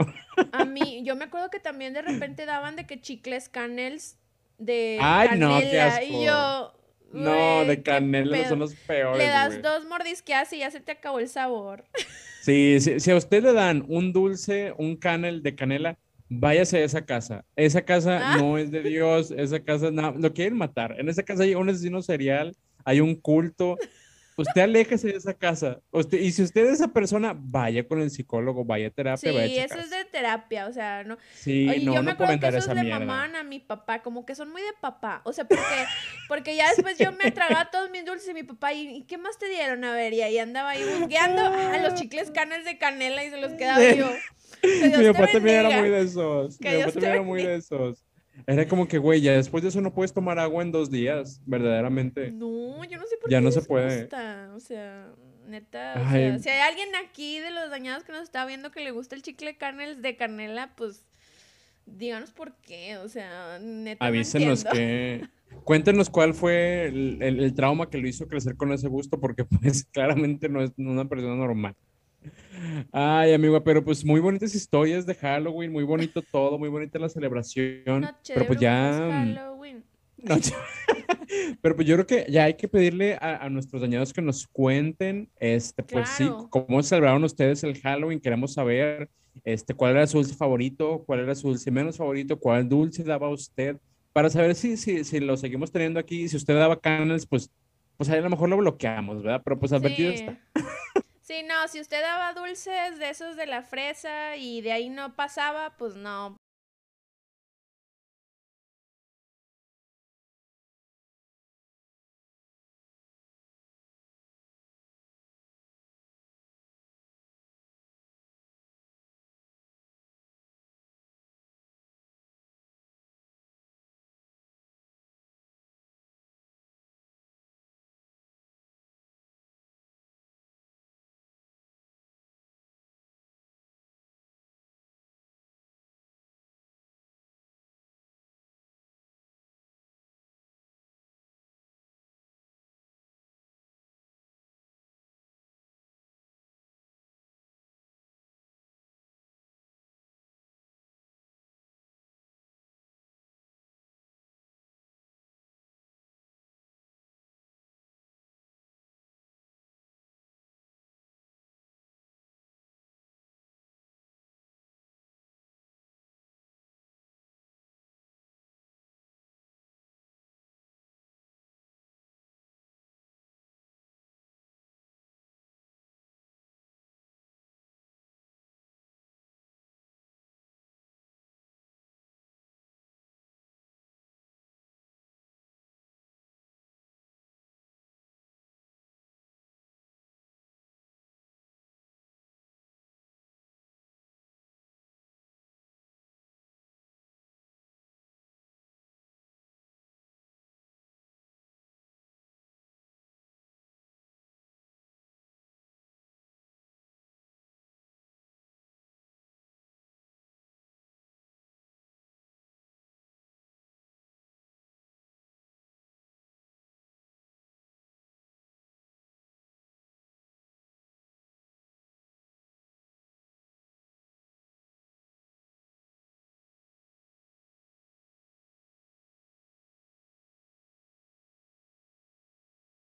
A mí, yo me acuerdo que también de repente daban de que chicles canels de Ay, no, qué canela. Y yo. No, de canela son los peores. Le das dos mordisqueas y ya se te acabó el sabor. Sí, sí, si a usted le dan un dulce, un canel de canela, váyase a esa casa. Esa casa Ah. no es de Dios, esa casa no, lo quieren matar. En esa casa hay un asesino serial, hay un culto. Usted aléjese de esa casa. Usted, y si usted es esa persona, vaya con el psicólogo, vaya a terapia, Sí, vaya a eso es de terapia, o sea, no. Sí, Oye, no, yo no me acuerdo que esos esa le mierda. mamaban a mi papá, como que son muy de papá. O sea, porque, porque ya después yo me tragaba todos mis dulces y mi papá, ¿y, qué más te dieron? A ver, y ahí andaba ahí busqueando a los chicles canes de canela y se los quedaba yo. Que Dios Mi te papá también era muy de esos. Que Mi papá Dios te también era muy de esos. Era como que, güey, ya después de eso no puedes tomar agua en dos días, verdaderamente. No, yo no sé por Ya qué no se puede. gusta, O sea, neta. o sea, si hay alguien aquí de los dañados que nos está viendo que le gusta el chicle canels de canela, pues díganos por qué. O sea, neta. Avísenos no que. Cuéntenos cuál fue el, el- el trauma que lo hizo crecer con ese gusto, porque pues claramente no es una persona normal. Ay, amigo, pero pues muy bonitas historias de Halloween, muy bonito todo, muy bonita la celebración. Noche pero pues ya. mm, Halloween. noche- pero pues yo creo que ya hay que pedirle a, a nuestros dañados que nos cuenten, este, pues sí, cómo celebraron ustedes el Halloween, queremos saber, este, cuál era su dulce favorito, cuál era su dulce menos favorito, cuál dulce daba usted, para saber si, si, si lo seguimos teniendo aquí, si usted daba canales, pues, pues ahí a lo mejor lo bloqueamos, ¿verdad? Pero pues advertido Sí. está. Sí, no, si usted daba dulces de esos de la fresa y de ahí no pasaba, pues no,